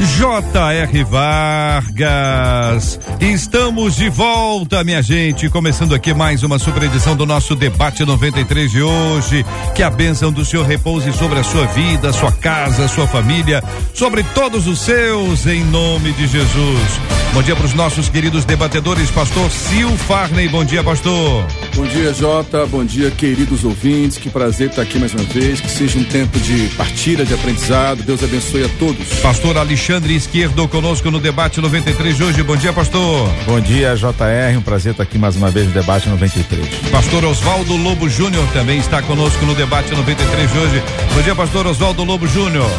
J.R. Vargas. Estamos de volta, minha gente. Começando aqui mais uma super edição do nosso debate 93 de hoje. Que a bênção do Senhor repouse sobre a sua vida, sua casa, sua família, sobre todos os seus, em nome de Jesus. Bom dia para os nossos queridos debatedores, pastor Sil Farney. Bom dia, pastor. Bom dia, Jota. Bom dia, queridos ouvintes. Que prazer estar aqui mais uma vez. Que seja um tempo de partilha, de aprendizado. Deus abençoe a todos. Pastor Alexandre Esquerdo conosco no debate 93 de hoje. Bom dia, pastor. Bom dia, JR. Um prazer estar aqui mais uma vez no debate 93. Pastor Oswaldo Lobo Júnior também está conosco no debate 93 de hoje. Bom dia, pastor Oswaldo Lobo Júnior.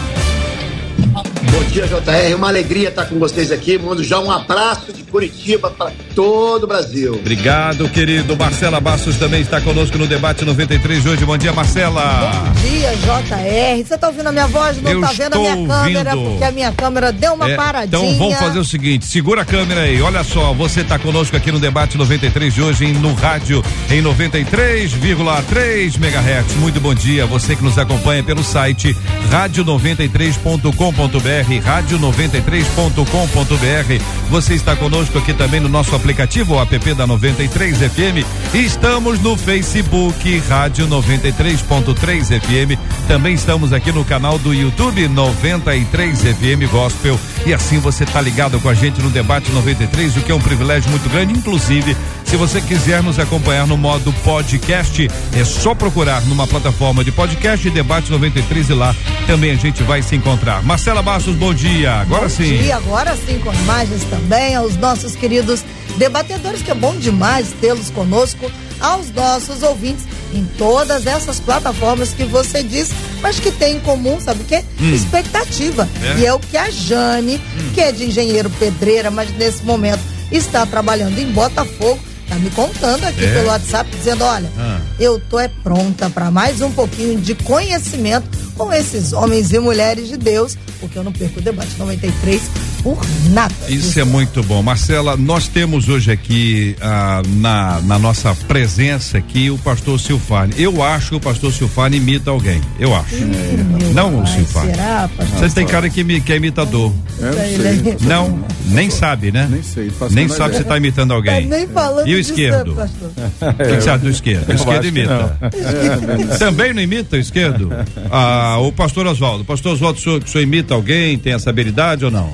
Bom dia, JR. Uma alegria estar com vocês aqui. Mando já um abraço de Curitiba para todo o Brasil. Obrigado, querido. Marcela Bastos também está conosco no debate 93 de hoje. Bom dia, Marcela. Bom dia, JR. Você está ouvindo a minha voz? Não está vendo a minha ouvindo. câmera, porque a minha câmera deu uma é, paradinha. Então vamos fazer o seguinte: segura a câmera aí. Olha só, você está conosco aqui no debate 93 de hoje, no rádio, em 93,3 MHz. Muito bom dia. Você que nos acompanha pelo site rádio93.com.br rádio93.com.br. Você está conosco aqui também no nosso aplicativo, o app da 93 FM. Estamos no Facebook, Rádio 93.3 FM. Também estamos aqui no canal do YouTube 93 FM Gospel. E assim você está ligado com a gente no debate 93, o que é um privilégio muito grande, inclusive se você quiser nos acompanhar no modo podcast, é só procurar numa plataforma de podcast Debate 93 e lá também a gente vai se encontrar. Marcela Bastos, bom dia. Agora bom sim. Bom dia, agora sim, com imagens também aos nossos queridos debatedores, que é bom demais tê-los conosco, aos nossos ouvintes em todas essas plataformas que você disse, mas que tem em comum, sabe o quê? Hum. Expectativa. É. E é o que a Jane, hum. que é de engenheiro pedreira, mas nesse momento está trabalhando em Botafogo, Tá me contando aqui é? pelo WhatsApp, dizendo: olha, ah. eu tô é pronta para mais um pouquinho de conhecimento com esses homens e mulheres de Deus, porque eu não perco o debate 93 por nada. Isso é muito bom. Marcela, nós temos hoje aqui ah, na, na nossa presença aqui o pastor Silfane. Eu acho que o pastor Silfane imita alguém. Eu acho. É. Não, Silfane. Será, pastor? Você tem cara que, que é imitador. É, não, sei. não, nem sabe, né? Nem sei. Nem sabe se está imitando alguém. Tá nem falando e o esquerdo? O que, você acha do esquerdo? O esquerdo imita. Não. Também não imita o esquerdo? Ah, o pastor Oswaldo. Pastor Oswaldo, o senhor, o senhor imita alguém? Tem essa habilidade ou não?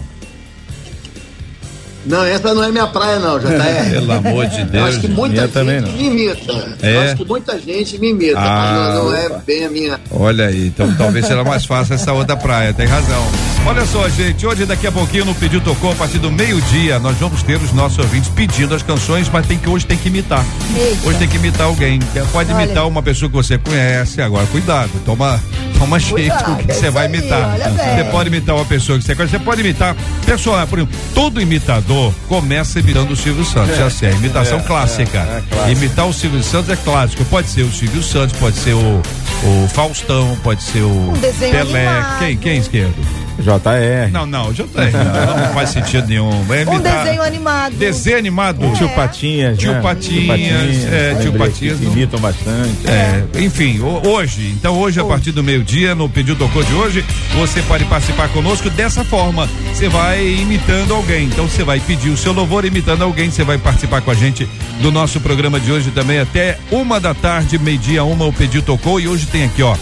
Não, essa não é minha praia, não, já tá. Pelo amor de Deus. Eu acho que muita gente também não. me imita. É? Eu acho que muita gente me imita, ah, mas não, não é bem a minha. Olha aí, então talvez seja mais fácil essa outra praia, tem razão. Olha só, gente, hoje daqui a pouquinho no Pediu Tocou, a partir do meio-dia, nós vamos ter os nossos ouvintes pedindo as canções, mas tem que hoje tem que imitar. Eita. Hoje tem que imitar alguém. Pode Olha. imitar uma pessoa que você conhece, agora cuidado, toma, toma jeito com que você vai imitar. Você pode imitar uma pessoa que você conhece, você pode imitar personagem, por exemplo, todo imitador começa imitando o Silvio Santos. É. Já sei, imitação é, clássica. É, é Imitar o Silvio Santos é clássico. Pode ser o Silvio Santos, pode ser o, o Faustão, pode ser o um Pelé. Animado. Quem, quem esquerdo? JR. Não, não, JR não, não faz sentido nenhum. É um desenho animado. Desenho animado. É. Tio Patinhas. Tio né? Patinhas. É, tio Patinhas. Imitam bastante. É, enfim, hoje, então hoje, a partir do meio-dia, no Pedido Tocou de hoje, você pode participar conosco dessa forma. Você vai imitando alguém. Então você vai pedir o seu louvor imitando alguém. Você vai participar com a gente do nosso programa de hoje também até uma da tarde, meio-dia, uma, o Pedido Tocou. E hoje tem aqui, ó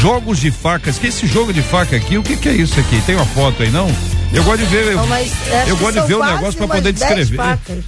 jogos de facas. Que esse jogo de faca aqui, o que, que é isso aqui? Tem uma foto aí, não? Eu gosto de ver. Eu, eu gosto de ver o negócio para poder descrever.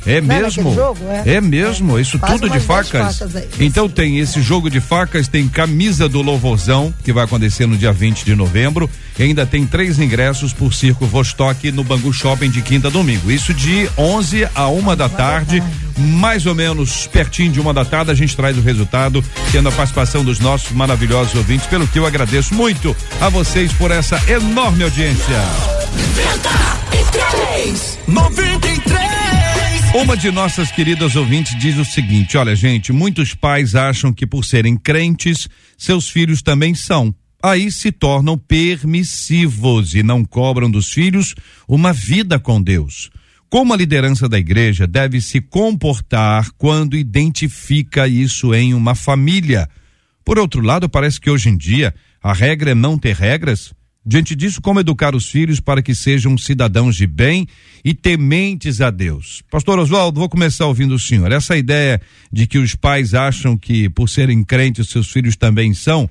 É mesmo? Jogo, é? é? mesmo? É. Isso Faz tudo de facas? facas então tem esse jogo de facas, tem camisa do Louvorzão, que vai acontecer no dia 20 de novembro. E ainda tem três ingressos por Circo Vostok no Bangu Shopping de quinta a domingo. Isso de 11 a uma da tarde. Mais ou menos pertinho de uma da tarde, a gente traz o resultado, tendo a participação dos nossos maravilhosos ouvintes, pelo que eu agradeço muito a vocês por essa enorme audiência. 93 93 Uma de nossas queridas ouvintes diz o seguinte: olha, gente, muitos pais acham que por serem crentes, seus filhos também são. Aí se tornam permissivos e não cobram dos filhos uma vida com Deus. Como a liderança da igreja deve se comportar quando identifica isso em uma família? Por outro lado, parece que hoje em dia a regra é não ter regras. Diante disso, como educar os filhos para que sejam cidadãos de bem e tementes a Deus? Pastor Oswaldo, vou começar ouvindo o senhor. Essa ideia de que os pais acham que por serem crentes seus filhos também são,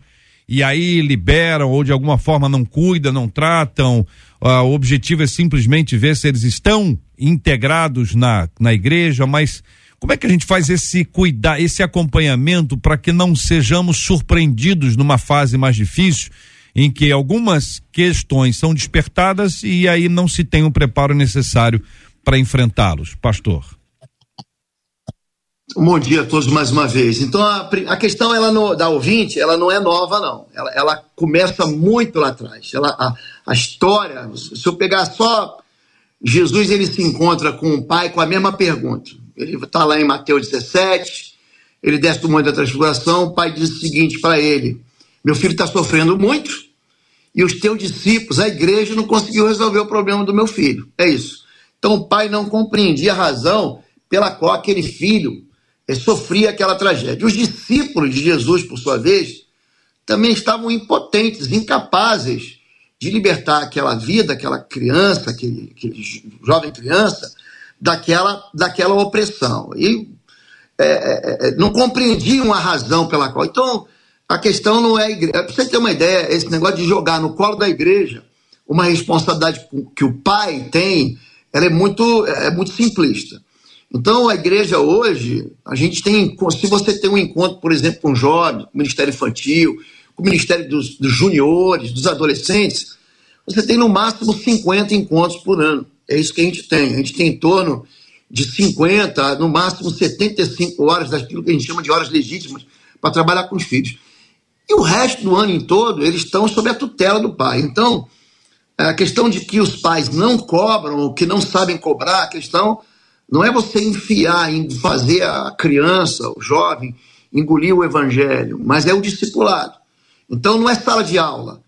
e aí liberam ou de alguma forma não cuidam, não tratam, uh, o objetivo é simplesmente ver se eles estão integrados na, na igreja, mas como é que a gente faz esse cuidar, esse acompanhamento para que não sejamos surpreendidos numa fase mais difícil, em que algumas questões são despertadas e aí não se tem o preparo necessário para enfrentá-los, pastor? Bom dia a todos mais uma vez. Então a, a questão ela no, da ouvinte, ela não é nova não. Ela, ela começa muito lá atrás. Ela, a, a história, se eu pegar só Jesus, ele se encontra com o pai com a mesma pergunta. Ele está lá em Mateus 17, ele desce do Monte da Transfiguração, o pai diz o seguinte para ele: Meu filho está sofrendo muito e os teus discípulos, a igreja, não conseguiu resolver o problema do meu filho. É isso. Então o pai não compreendia a razão pela qual aquele filho eh, sofria aquela tragédia. Os discípulos de Jesus, por sua vez, também estavam impotentes, incapazes de libertar aquela vida, aquela criança, aquele, aquele jovem criança, daquela, daquela opressão. E é, é, é, não compreendiam a razão pela qual. Então, a questão não é a igreja. Para você ter uma ideia, esse negócio de jogar no colo da igreja uma responsabilidade que o pai tem, ela é muito, é muito simplista. Então, a igreja hoje, a gente tem, se você tem um encontro, por exemplo, com jovens, com o Ministério Infantil, com o Ministério dos, dos Juniores, dos Adolescentes, você tem no máximo 50 encontros por ano. É isso que a gente tem. A gente tem em torno de 50, no máximo 75 horas daquilo que a gente chama de horas legítimas para trabalhar com os filhos. E o resto do ano em todo, eles estão sob a tutela do pai. Então, a questão de que os pais não cobram ou que não sabem cobrar, a questão não é você enfiar em fazer a criança, o jovem, engolir o evangelho, mas é o discipulado. Então, não é sala de aula,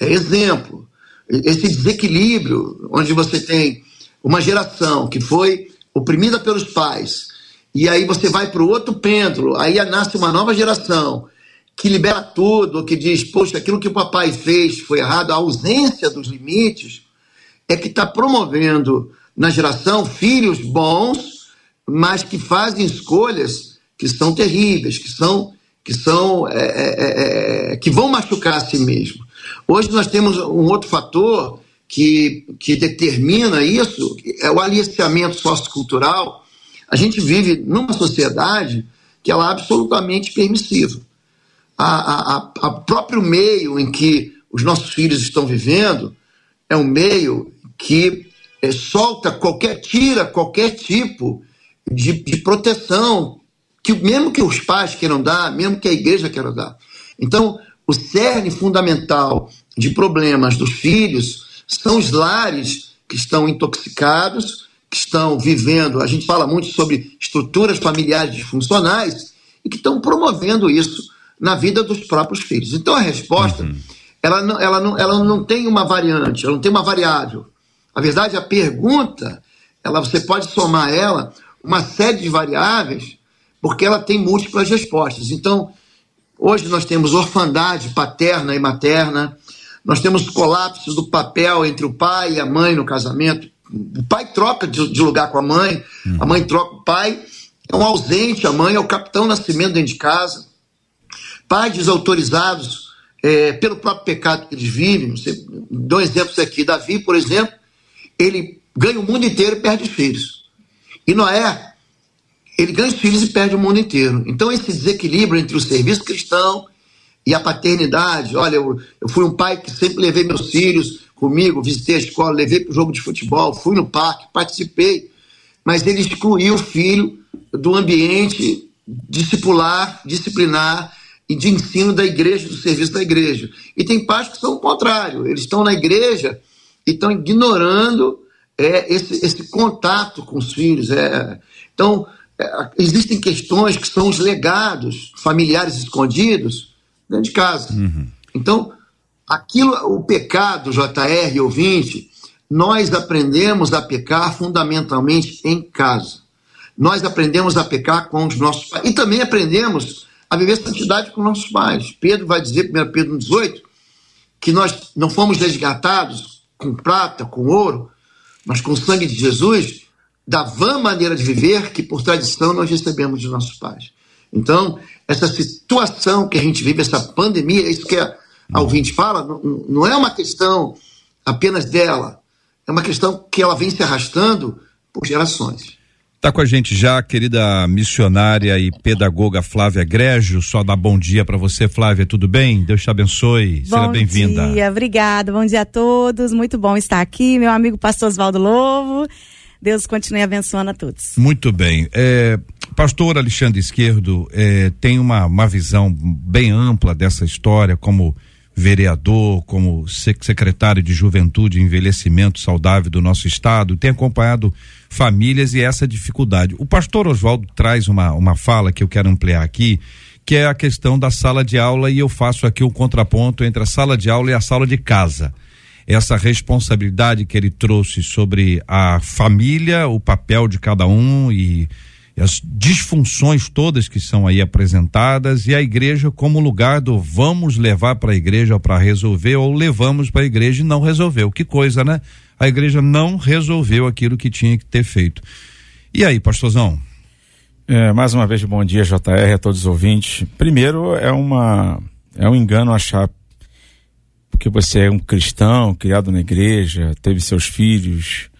é exemplo esse desequilíbrio, onde você tem uma geração que foi oprimida pelos pais, e aí você vai para o outro pêndulo, aí nasce uma nova geração que libera tudo, que diz, poxa, aquilo que o papai fez foi errado, a ausência dos limites, é que está promovendo na geração filhos bons, mas que fazem escolhas que são terríveis, que são que são é, é, é, que vão machucar a si mesmo. Hoje nós temos um outro fator que, que determina isso, é o aliciamento sociocultural. A gente vive numa sociedade que ela é absolutamente permissiva. A próprio meio em que os nossos filhos estão vivendo é um meio que é, solta qualquer, tira qualquer tipo de, de proteção, que mesmo que os pais queiram dar, mesmo que a igreja queira dar. Então, o cerne fundamental de problemas dos filhos são os lares que estão intoxicados, que estão vivendo. A gente fala muito sobre estruturas familiares disfuncionais e que estão promovendo isso na vida dos próprios filhos. Então a resposta, uhum. ela, não, ela, não, ela não tem uma variante, ela não tem uma variável. A verdade, a pergunta, ela, você pode somar ela uma série de variáveis, porque ela tem múltiplas respostas. Então, Hoje nós temos orfandade paterna e materna, nós temos colapsos do papel entre o pai e a mãe no casamento. O pai troca de, de lugar com a mãe, a mãe troca o pai, é um ausente, a mãe é o capitão nascimento dentro de casa. Pais desautorizados é, pelo próprio pecado que eles vivem. Você, dou exemplos aqui. Davi, por exemplo, ele ganha o mundo inteiro e perde os filhos. E Noé ele ganha os filhos e perde o mundo inteiro. Então, esse desequilíbrio entre o serviço cristão e a paternidade. Olha, eu, eu fui um pai que sempre levei meus filhos comigo, visitei a escola, levei para o jogo de futebol, fui no parque, participei, mas ele excluiu o filho do ambiente discipular, disciplinar e de ensino da igreja, do serviço da igreja. E tem pais que são o contrário, eles estão na igreja e estão ignorando é esse, esse contato com os filhos. É, então, é, existem questões que são os legados familiares escondidos dentro de casa. Uhum. Então, aquilo, o pecado, JR ouvinte, nós aprendemos a pecar fundamentalmente em casa. Nós aprendemos a pecar com os nossos pais. E também aprendemos a viver santidade com nossos pais. Pedro vai dizer, 1 Pedro 18, que nós não fomos resgatados com prata, com ouro, mas com o sangue de Jesus, da vã maneira de viver que, por tradição, nós recebemos de nossos pais. Então, essa situação que a gente vive, essa pandemia, isso que a, ouvinte fala, não é uma questão apenas dela, é uma questão que ela vem se arrastando por gerações. Está com a gente já a querida missionária e pedagoga Flávia Grégio. Só dá bom dia para você, Flávia. Tudo bem? Deus te abençoe. Bom Seja bem-vinda. Bom dia, obrigada. Bom dia a todos. Muito bom estar aqui. Meu amigo pastor Oswaldo Lovo. Deus continue abençoando a todos. Muito bem. É, pastor Alexandre Esquerdo é, tem uma, uma visão bem ampla dessa história, como vereador, como secretário de Juventude e Envelhecimento Saudável do nosso estado, tem acompanhado famílias e essa dificuldade. O pastor Oswaldo traz uma, uma fala que eu quero ampliar aqui, que é a questão da sala de aula, e eu faço aqui um contraponto entre a sala de aula e a sala de casa. Essa responsabilidade que ele trouxe sobre a família, o papel de cada um e as disfunções todas que são aí apresentadas e a igreja como lugar do vamos levar para a igreja para resolver ou levamos para a igreja e não resolveu. Que coisa, né? A igreja não resolveu aquilo que tinha que ter feito. E aí, pastorzão? É, mais uma vez, bom dia, JR, a todos os ouvintes. Primeiro, é uma é um engano achar porque você é um cristão, criado na igreja, teve seus filhos,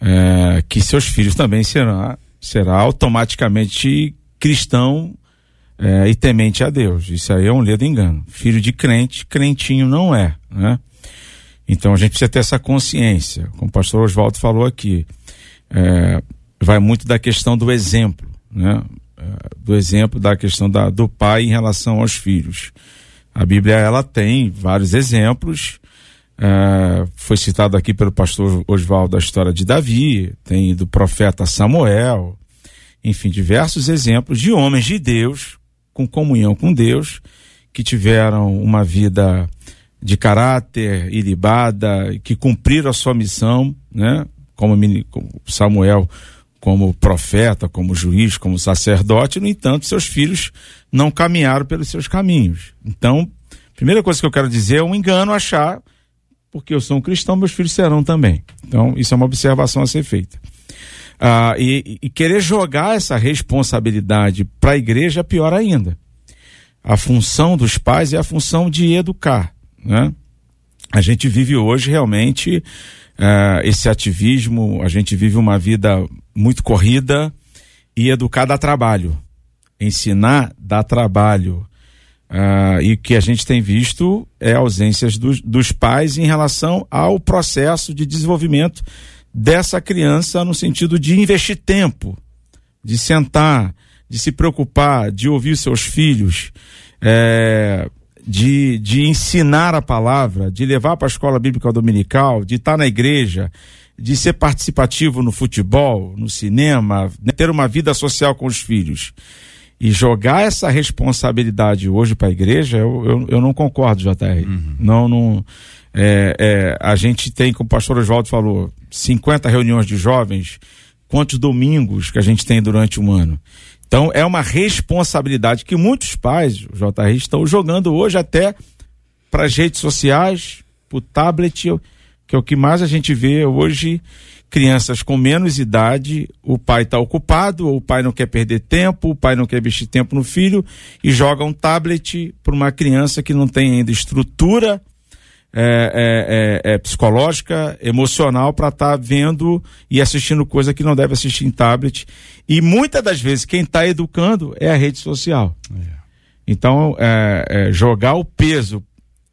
é, que seus filhos também serão será automaticamente cristão é, e temente a Deus. Isso aí é um ledo engano. Filho de crente, crentinho não é, né? Então a gente precisa ter essa consciência. Como o pastor Oswaldo falou aqui, é, vai muito da questão do exemplo, né? É, do exemplo da questão da, do pai em relação aos filhos. A Bíblia ela tem vários exemplos Uh, foi citado aqui pelo pastor Oswaldo a história de Davi, tem do profeta Samuel, enfim, diversos exemplos de homens de Deus, com comunhão com Deus, que tiveram uma vida de caráter ilibada, que cumpriram a sua missão, né? Como Samuel, como profeta, como juiz, como sacerdote, no entanto, seus filhos não caminharam pelos seus caminhos. Então, primeira coisa que eu quero dizer é um engano achar porque eu sou um cristão, meus filhos serão também. Então, isso é uma observação a ser feita. Ah, e, e querer jogar essa responsabilidade para a igreja é pior ainda. A função dos pais é a função de educar. Né? A gente vive hoje realmente ah, esse ativismo, a gente vive uma vida muito corrida e educar dá trabalho. Ensinar dá trabalho. Uh, e o que a gente tem visto é ausências dos, dos pais em relação ao processo de desenvolvimento dessa criança no sentido de investir tempo, de sentar, de se preocupar, de ouvir seus filhos, é, de, de ensinar a palavra, de levar para a escola bíblica dominical, de estar na igreja, de ser participativo no futebol, no cinema, ter uma vida social com os filhos. E jogar essa responsabilidade hoje para a igreja, eu, eu, eu, não concordo, JR. Uhum. Não, não. É, é, a gente tem, como o pastor Oswaldo falou, 50 reuniões de jovens, quantos domingos que a gente tem durante um ano. Então, é uma responsabilidade que muitos pais, JR, estão jogando hoje até para as redes sociais, para o tablet, que é o que mais a gente vê hoje crianças com menos idade, o pai está ocupado, ou o pai não quer perder tempo, o pai não quer investir tempo no filho e joga um tablet para uma criança que não tem ainda estrutura é, é, é, é psicológica, emocional para estar tá vendo e assistindo coisa que não deve assistir em tablet. E muitas das vezes quem está educando é a rede social. É. Então, é, jogar o peso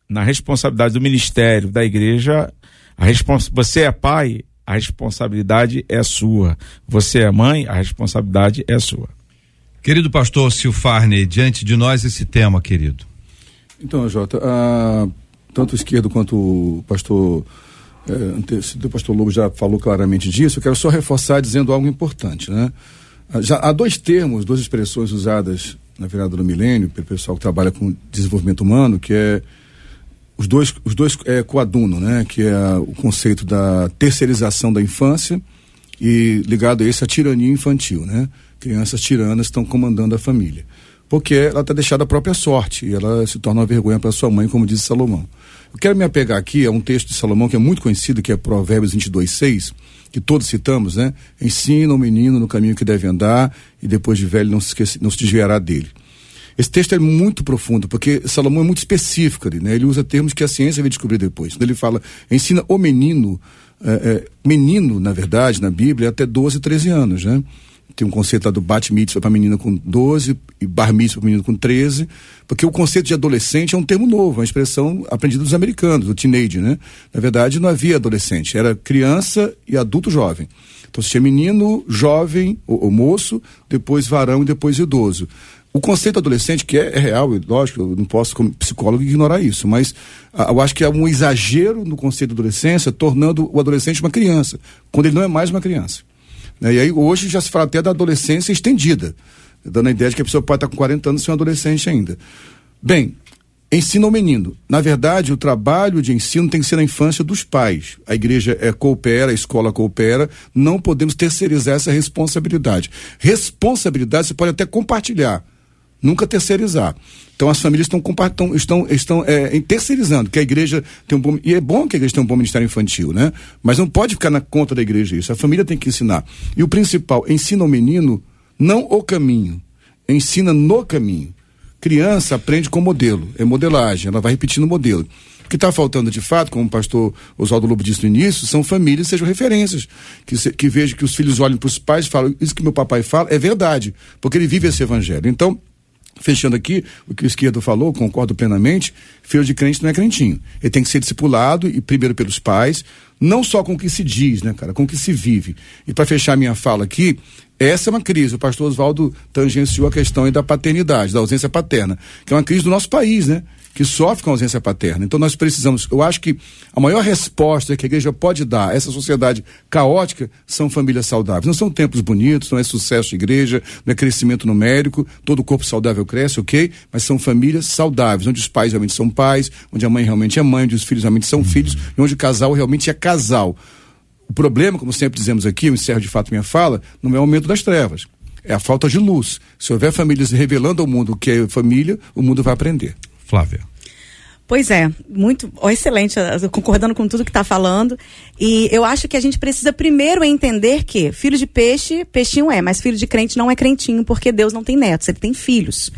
na responsabilidade do ministério, da igreja, a respons você é pai, a responsabilidade é sua. Você é mãe, a responsabilidade é sua. Querido pastor Silfarne, diante de nós esse tema, querido. Então, Jota, uh, tanto o esquerdo quanto o pastor é, o pastor Lobo já falou claramente disso, eu quero só reforçar dizendo algo importante, né? Já há dois termos, duas expressões usadas na virada do milênio pelo pessoal que trabalha com desenvolvimento humano, que é os dois, os dois é, coaduno, né? Que é o conceito da terceirização da infância e ligado a esse a tirania infantil, né? Crianças tiranas estão comandando a família. Porque ela está deixada à própria sorte e ela se torna uma vergonha para sua mãe, como diz Salomão. Eu quero me apegar aqui a um texto de Salomão que é muito conhecido, que é Provérbios 22, 6, que todos citamos, né? Ensina o menino no caminho que deve andar e depois de velho não se, esquece, não se desviará dele. Esse texto é muito profundo, porque Salomão é muito específico ali, né? Ele usa termos que a ciência vai descobrir depois. Ele fala, ensina o menino, é, é, menino, na verdade, na Bíblia, é até 12, 13 anos, né? Tem um conceito lá do bat mitzvah para menina com 12 e bar mitzvah para menino com 13, porque o conceito de adolescente é um termo novo, uma expressão aprendida dos americanos, do teenage, né? Na verdade, não havia adolescente, era criança e adulto jovem. Então, se tinha menino, jovem, ou, ou moço, depois varão e depois idoso. O conceito adolescente, que é, é real, lógico, eu não posso, como psicólogo, ignorar isso, mas ah, eu acho que é um exagero no conceito de adolescência, tornando o adolescente uma criança, quando ele não é mais uma criança. Né? E aí hoje já se fala até da adolescência estendida, dando a ideia de que a pessoa pode estar com 40 anos e ser um adolescente ainda. Bem, ensina o menino. Na verdade, o trabalho de ensino tem que ser na infância dos pais. A igreja é, coopera, a escola coopera, não podemos terceirizar essa responsabilidade. Responsabilidade você pode até compartilhar, nunca terceirizar. Então as famílias estão estão estão, estão é, terceirizando, que a igreja tem um bom e é bom que a igreja tenha um bom ministério infantil, né? Mas não pode ficar na conta da igreja isso. A família tem que ensinar. E o principal, ensina o menino não o caminho, ensina no caminho. Criança aprende com modelo, é modelagem, ela vai repetindo o modelo. O que está faltando de fato, como o pastor Oswaldo Lobo disse no início, são famílias, sejam referências. Que, se, que vejam que os filhos olhem para os pais e falam, isso que meu papai fala é verdade, porque ele vive esse evangelho. Então, Fechando aqui, o que o esquerdo falou, concordo plenamente, filho de crente não é crentinho. Ele tem que ser discipulado, e primeiro pelos pais, não só com o que se diz, né, cara, com o que se vive. E para fechar minha fala aqui, essa é uma crise. O pastor Oswaldo tangenciou a questão da paternidade, da ausência paterna, que é uma crise do nosso país, né? Que sofre com a ausência paterna. Então nós precisamos, eu acho que a maior resposta que a igreja pode dar a essa sociedade caótica são famílias saudáveis. Não são tempos bonitos, não é sucesso de igreja, não é crescimento numérico, todo corpo saudável cresce, ok? Mas são famílias saudáveis, onde os pais realmente são pais, onde a mãe realmente é mãe, onde os filhos realmente são filhos, e onde o casal realmente é casal. O problema, como sempre dizemos aqui, eu encerro de fato minha fala, não é o aumento das trevas. É a falta de luz. Se houver famílias revelando ao mundo o que é família, o mundo vai aprender. Flávia. Pois é, muito excelente, concordando com tudo que está falando. E eu acho que a gente precisa primeiro entender que filho de peixe, peixinho é, mas filho de crente não é crentinho, porque Deus não tem netos, ele tem filhos.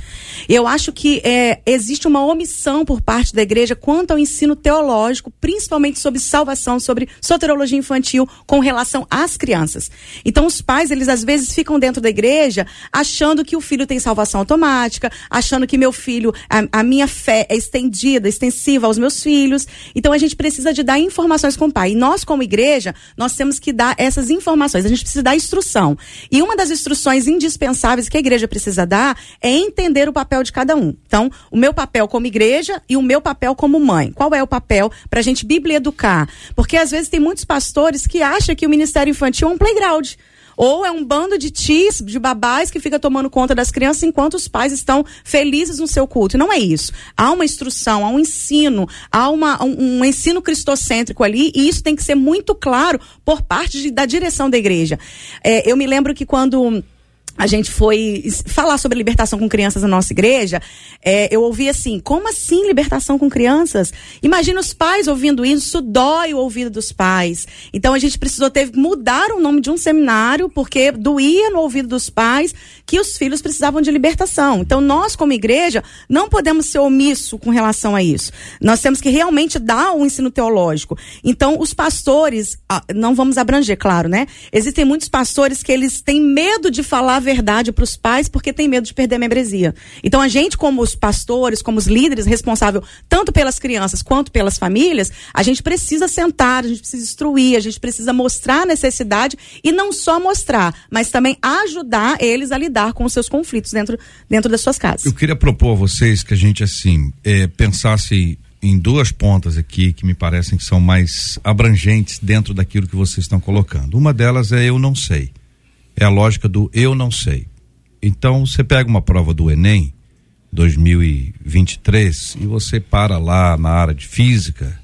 Eu acho que é, existe uma omissão por parte da igreja quanto ao ensino teológico, principalmente sobre salvação, sobre soterologia infantil, com relação às crianças. Então, os pais, eles às vezes ficam dentro da igreja achando que o filho tem salvação automática, achando que meu filho, a, a minha fé é estendida, extensiva aos meus filhos. Então a gente precisa de dar informações com o pai. E nós, como igreja, nós temos que dar essas informações. A gente precisa dar instrução. E uma das instruções indispensáveis que a igreja precisa dar é entender o papel de cada um. Então, o meu papel como igreja e o meu papel como mãe. Qual é o papel para a gente biblioeducar? Porque às vezes tem muitos pastores que acham que o ministério infantil é um playground. Ou é um bando de tis, de babás que fica tomando conta das crianças enquanto os pais estão felizes no seu culto. Não é isso. Há uma instrução, há um ensino, há uma, um, um ensino cristocêntrico ali e isso tem que ser muito claro por parte de, da direção da igreja. É, eu me lembro que quando a gente foi falar sobre libertação com crianças na nossa igreja, é, eu ouvi assim, como assim libertação com crianças? Imagina os pais ouvindo isso, dói o ouvido dos pais. Então a gente precisou ter mudar o nome de um seminário, porque doía no ouvido dos pais que os filhos precisavam de libertação. Então nós, como igreja, não podemos ser omisso com relação a isso. Nós temos que realmente dar o um ensino teológico. Então os pastores, não vamos abranger, claro, né? Existem muitos pastores que eles têm medo de falar verdade para os pais porque tem medo de perder a membresia. Então a gente, como os pastores, como os líderes responsáveis tanto pelas crianças quanto pelas famílias, a gente precisa sentar, a gente precisa instruir, a gente precisa mostrar a necessidade e não só mostrar, mas também ajudar eles a lidar com os seus conflitos dentro, dentro das suas casas. Eu queria propor a vocês que a gente assim é, pensasse em duas pontas aqui que me parecem que são mais abrangentes dentro daquilo que vocês estão colocando. Uma delas é eu não sei. É a lógica do eu não sei. Então, você pega uma prova do Enem 2023 e você para lá na área de física,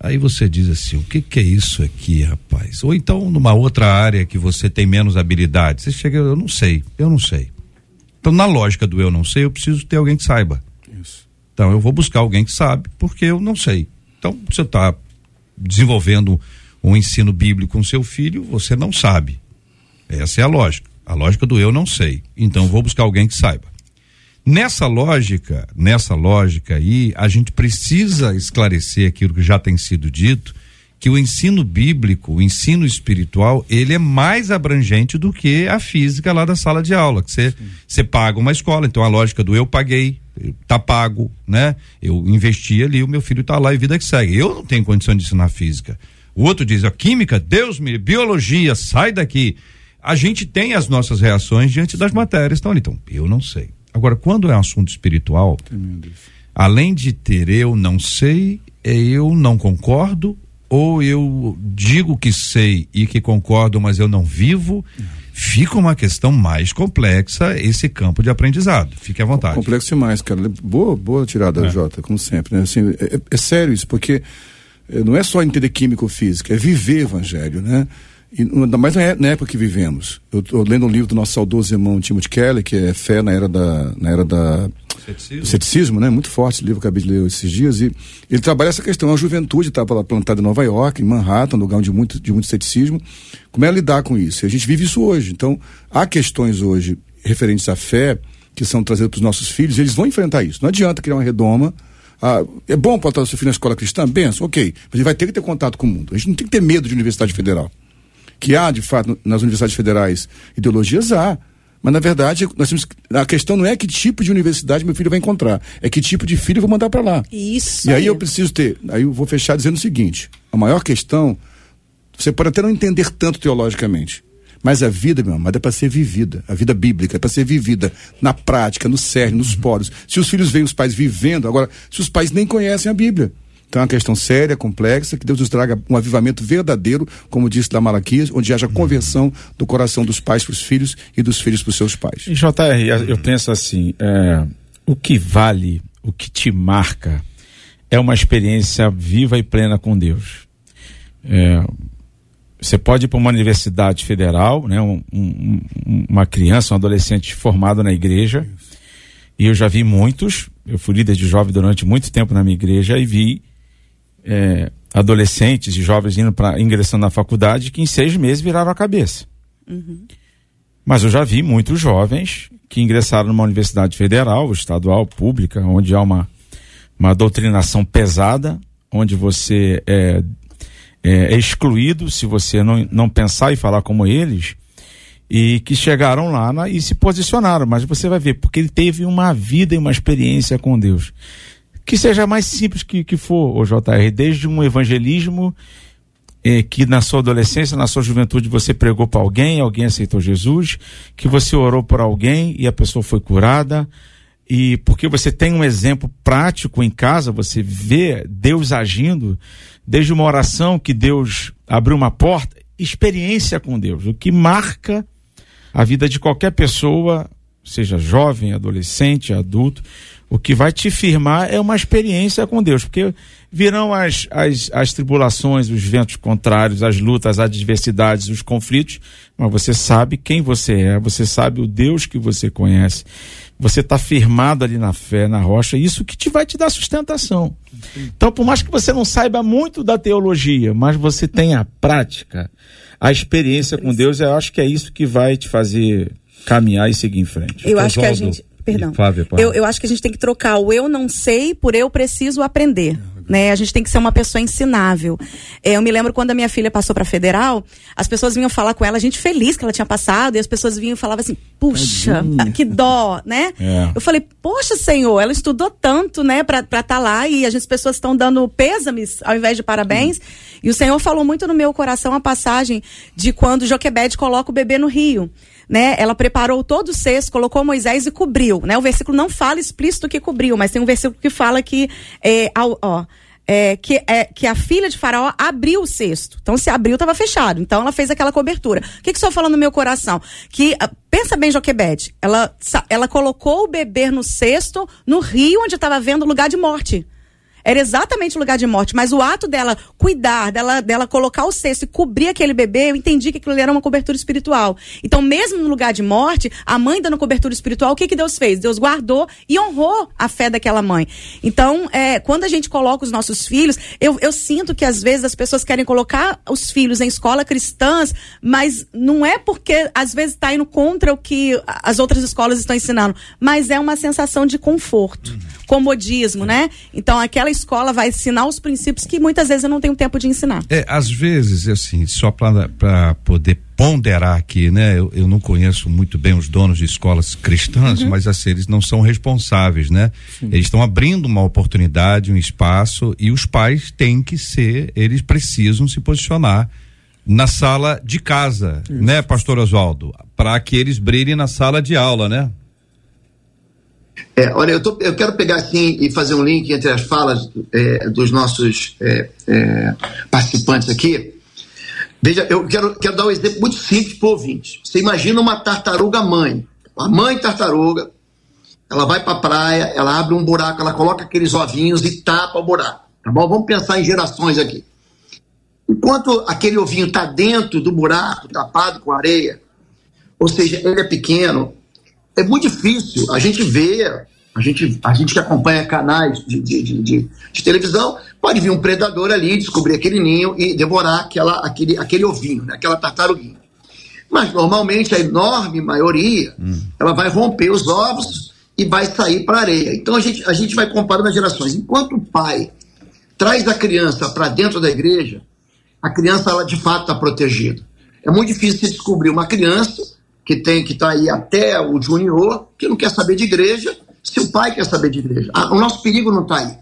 aí você diz assim: o que, que é isso aqui, rapaz? Ou então numa outra área que você tem menos habilidade, você chega, eu não sei, eu não sei. Então, na lógica do eu não sei, eu preciso ter alguém que saiba. Isso. Então, eu vou buscar alguém que sabe, porque eu não sei. Então, você está desenvolvendo um ensino bíblico com seu filho, você não sabe. Essa é a lógica. A lógica do eu não sei. Então, vou buscar alguém que saiba. Nessa lógica, nessa lógica aí, a gente precisa esclarecer aquilo que já tem sido dito, que o ensino bíblico, o ensino espiritual, ele é mais abrangente do que a física lá da sala de aula, que você você paga uma escola, então a lógica do eu paguei, tá pago, né? Eu investi ali, o meu filho tá lá e vida que segue. Eu não tenho condição de ensinar física. O outro diz, a química, Deus me, biologia, sai daqui. A gente tem as nossas reações diante das matérias, então, então, eu não sei. Agora, quando é um assunto espiritual, além de ter eu não sei, é eu não concordo, ou eu digo que sei e que concordo, mas eu não vivo, fica uma questão mais complexa esse campo de aprendizado. Fique à vontade. Complexo demais, cara. Boa, boa tirada, é. Jota, como sempre. Né? Assim, é, é, sério isso, porque eh, não é só entender química ou física, é viver evangelho, né? E, ainda mais na época que vivemos. Eu estou lendo um livro do nosso saudoso irmão Timothy Keller, que é Fé na Era da, na era da ceticismo. ceticismo, né? Muito forte esse livro que eu acabei de ler esses dias. E ele trabalha essa questão. A juventude estava plantada em Nova York, em Manhattan, lugar de muito, de muito ceticismo. Como é lidar com isso? E a gente vive isso hoje. Então, há questões hoje referentes à fé que são trazidas para os nossos filhos, eles vão enfrentar isso. Não adianta criar uma redoma. Ah, é bom botar o seu filho na escola cristã? Benção, ok. Mas ele vai ter que ter contato com o mundo. A gente não tem que ter medo de universidade federal que há, de fato, nas universidades federais ideologias, há. Mas, na verdade, nós temos, a questão não é que tipo de universidade meu filho vai encontrar, é que tipo de filho eu vou mandar para lá. Isso. E aí, aí eu preciso ter, aí eu vou fechar dizendo o seguinte: a maior questão, você pode até não entender tanto teologicamente, mas a vida, meu amado, é para ser vivida. A vida bíblica é para ser vivida na prática, no cerne, nos poros. Se os filhos veem os pais vivendo, agora, se os pais nem conhecem a Bíblia. Então é uma questão séria, complexa, que Deus nos traga um avivamento verdadeiro, como disse da Malaquias, onde haja conversão do coração dos pais para os filhos e dos filhos para os seus pais. E JR, eu penso assim, é, o que vale, o que te marca, é uma experiência viva e plena com Deus. É, você pode ir para uma universidade federal, né, um, um, uma criança, um adolescente formado na igreja, e eu já vi muitos, eu fui líder de jovem durante muito tempo na minha igreja e vi é, adolescentes e jovens indo para ingressando na faculdade que em seis meses viraram a cabeça. Uhum. Mas eu já vi muitos jovens que ingressaram numa universidade federal, estadual, pública, onde há uma, uma doutrinação pesada, onde você é, é, é excluído se você não, não pensar e falar como eles, e que chegaram lá na, e se posicionaram. Mas você vai ver, porque ele teve uma vida e uma experiência com Deus que seja mais simples que, que for, o JR, desde um evangelismo eh, que na sua adolescência, na sua juventude você pregou para alguém, alguém aceitou Jesus, que você orou por alguém e a pessoa foi curada, e porque você tem um exemplo prático em casa, você vê Deus agindo, desde uma oração que Deus abriu uma porta, experiência com Deus, o que marca a vida de qualquer pessoa, seja jovem, adolescente, adulto, o que vai te firmar é uma experiência com Deus, porque virão as, as, as tribulações, os ventos contrários, as lutas, as adversidades, os conflitos, mas você sabe quem você é, você sabe o Deus que você conhece, você está firmado ali na fé, na rocha, isso que te vai te dar sustentação. Então, por mais que você não saiba muito da teologia, mas você tenha a prática, a experiência com Deus, eu acho que é isso que vai te fazer caminhar e seguir em frente. Eu acho que a gente Perdão. Flávia, eu, eu acho que a gente tem que trocar o eu não sei por eu preciso aprender. né? A gente tem que ser uma pessoa ensinável. É, eu me lembro quando a minha filha passou para federal, as pessoas vinham falar com ela, a gente feliz que ela tinha passado, e as pessoas vinham e falavam assim: "Puxa, Tadinha. que dó", né? É. Eu falei: "Poxa, Senhor, ela estudou tanto, né, para estar tá lá e as pessoas estão dando pêsames ao invés de parabéns". E o Senhor falou muito no meu coração a passagem de quando Joquebede coloca o bebê no rio né? Ela preparou todo o cesto, colocou Moisés e cobriu, né? O versículo não fala explícito que cobriu, mas tem um versículo que fala que, é, ó, é, que, é, que a filha de Faraó abriu o cesto. Então, se abriu, estava fechado. Então, ela fez aquela cobertura. O que, que o senhor falou no meu coração? Que, uh, pensa bem, Joquebede, ela, ela colocou o bebê no cesto, no rio, onde estava vendo lugar de morte. Era exatamente o lugar de morte, mas o ato dela cuidar, dela, dela colocar o cesto e cobrir aquele bebê, eu entendi que aquilo era uma cobertura espiritual. Então, mesmo no lugar de morte, a mãe dando cobertura espiritual, o que, que Deus fez? Deus guardou e honrou a fé daquela mãe. Então, é, quando a gente coloca os nossos filhos, eu, eu sinto que às vezes as pessoas querem colocar os filhos em escola cristãs, mas não é porque às vezes está indo contra o que as outras escolas estão ensinando, mas é uma sensação de conforto. Comodismo, né? Então, aquela escola vai ensinar os princípios que muitas vezes eu não tenho tempo de ensinar. É, às vezes, assim, só para poder ponderar aqui, né? Eu, eu, não conheço muito bem os donos de escolas cristãs, uhum. mas assim, eles não são responsáveis, né? Sim. Eles estão abrindo uma oportunidade, um espaço, e os pais têm que ser, eles precisam se posicionar na sala de casa, Isso. né, pastor Oswaldo? Para que eles brilhem na sala de aula, né? É, olha, eu, tô, eu, quero pegar assim e fazer um link entre as falas é, dos nossos é, é participantes aqui. Veja, eu quero, quero dar um exemplo muito simples para o ouvinte. Você imagina uma tartaruga mãe. A mãe tartaruga, ela vai para a praia, ela abre um buraco, ela coloca aqueles ovinhos e tapa o buraco. Tá bom? Vamos pensar em gerações aqui. Enquanto aquele ovinho está dentro do buraco, tapado com areia, ou seja, ele é pequeno, é muito difícil. A gente vê, a gente, a gente que acompanha canais de, de, de, de televisão, pode vir um predador ali, descobrir aquele ninho e devorar aquela, aquele, aquele ovinho, né? aquela tartaruguinha. Mas normalmente a enorme maioria, hum. ela vai romper os ovos e vai sair para a areia. Então a gente, a gente vai comparando as gerações. Enquanto o pai traz a criança para dentro da igreja, a criança ela de fato está protegida. É muito difícil descobrir uma criança que tem que estar tá aí até o junior, que não quer saber de igreja, se o pai quer saber de igreja. Ah, o nosso perigo não está aí.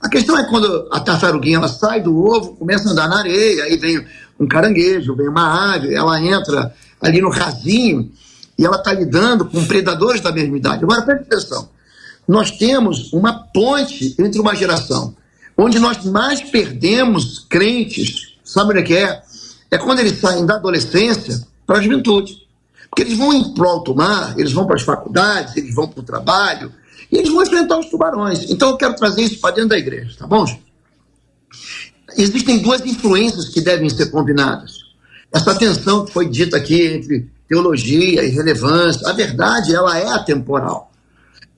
A questão é quando a tartaruguinha ela sai do ovo, começa a andar na areia, aí vem um caranguejo, vem uma ave, ela entra ali no rasinho e ela está lidando com predadores da mesma idade. Agora, preste atenção. Nós temos uma ponte entre uma geração onde nós mais perdemos crentes, sabe o que é? É quando eles saem da adolescência para a juventude. Porque eles vão para o alto mar, eles vão para as faculdades, eles vão para o trabalho, e eles vão enfrentar os tubarões. Então eu quero trazer isso para dentro da igreja, tá bom, gente? Existem duas influências que devem ser combinadas. Essa tensão que foi dita aqui entre teologia e relevância, a verdade, ela é atemporal.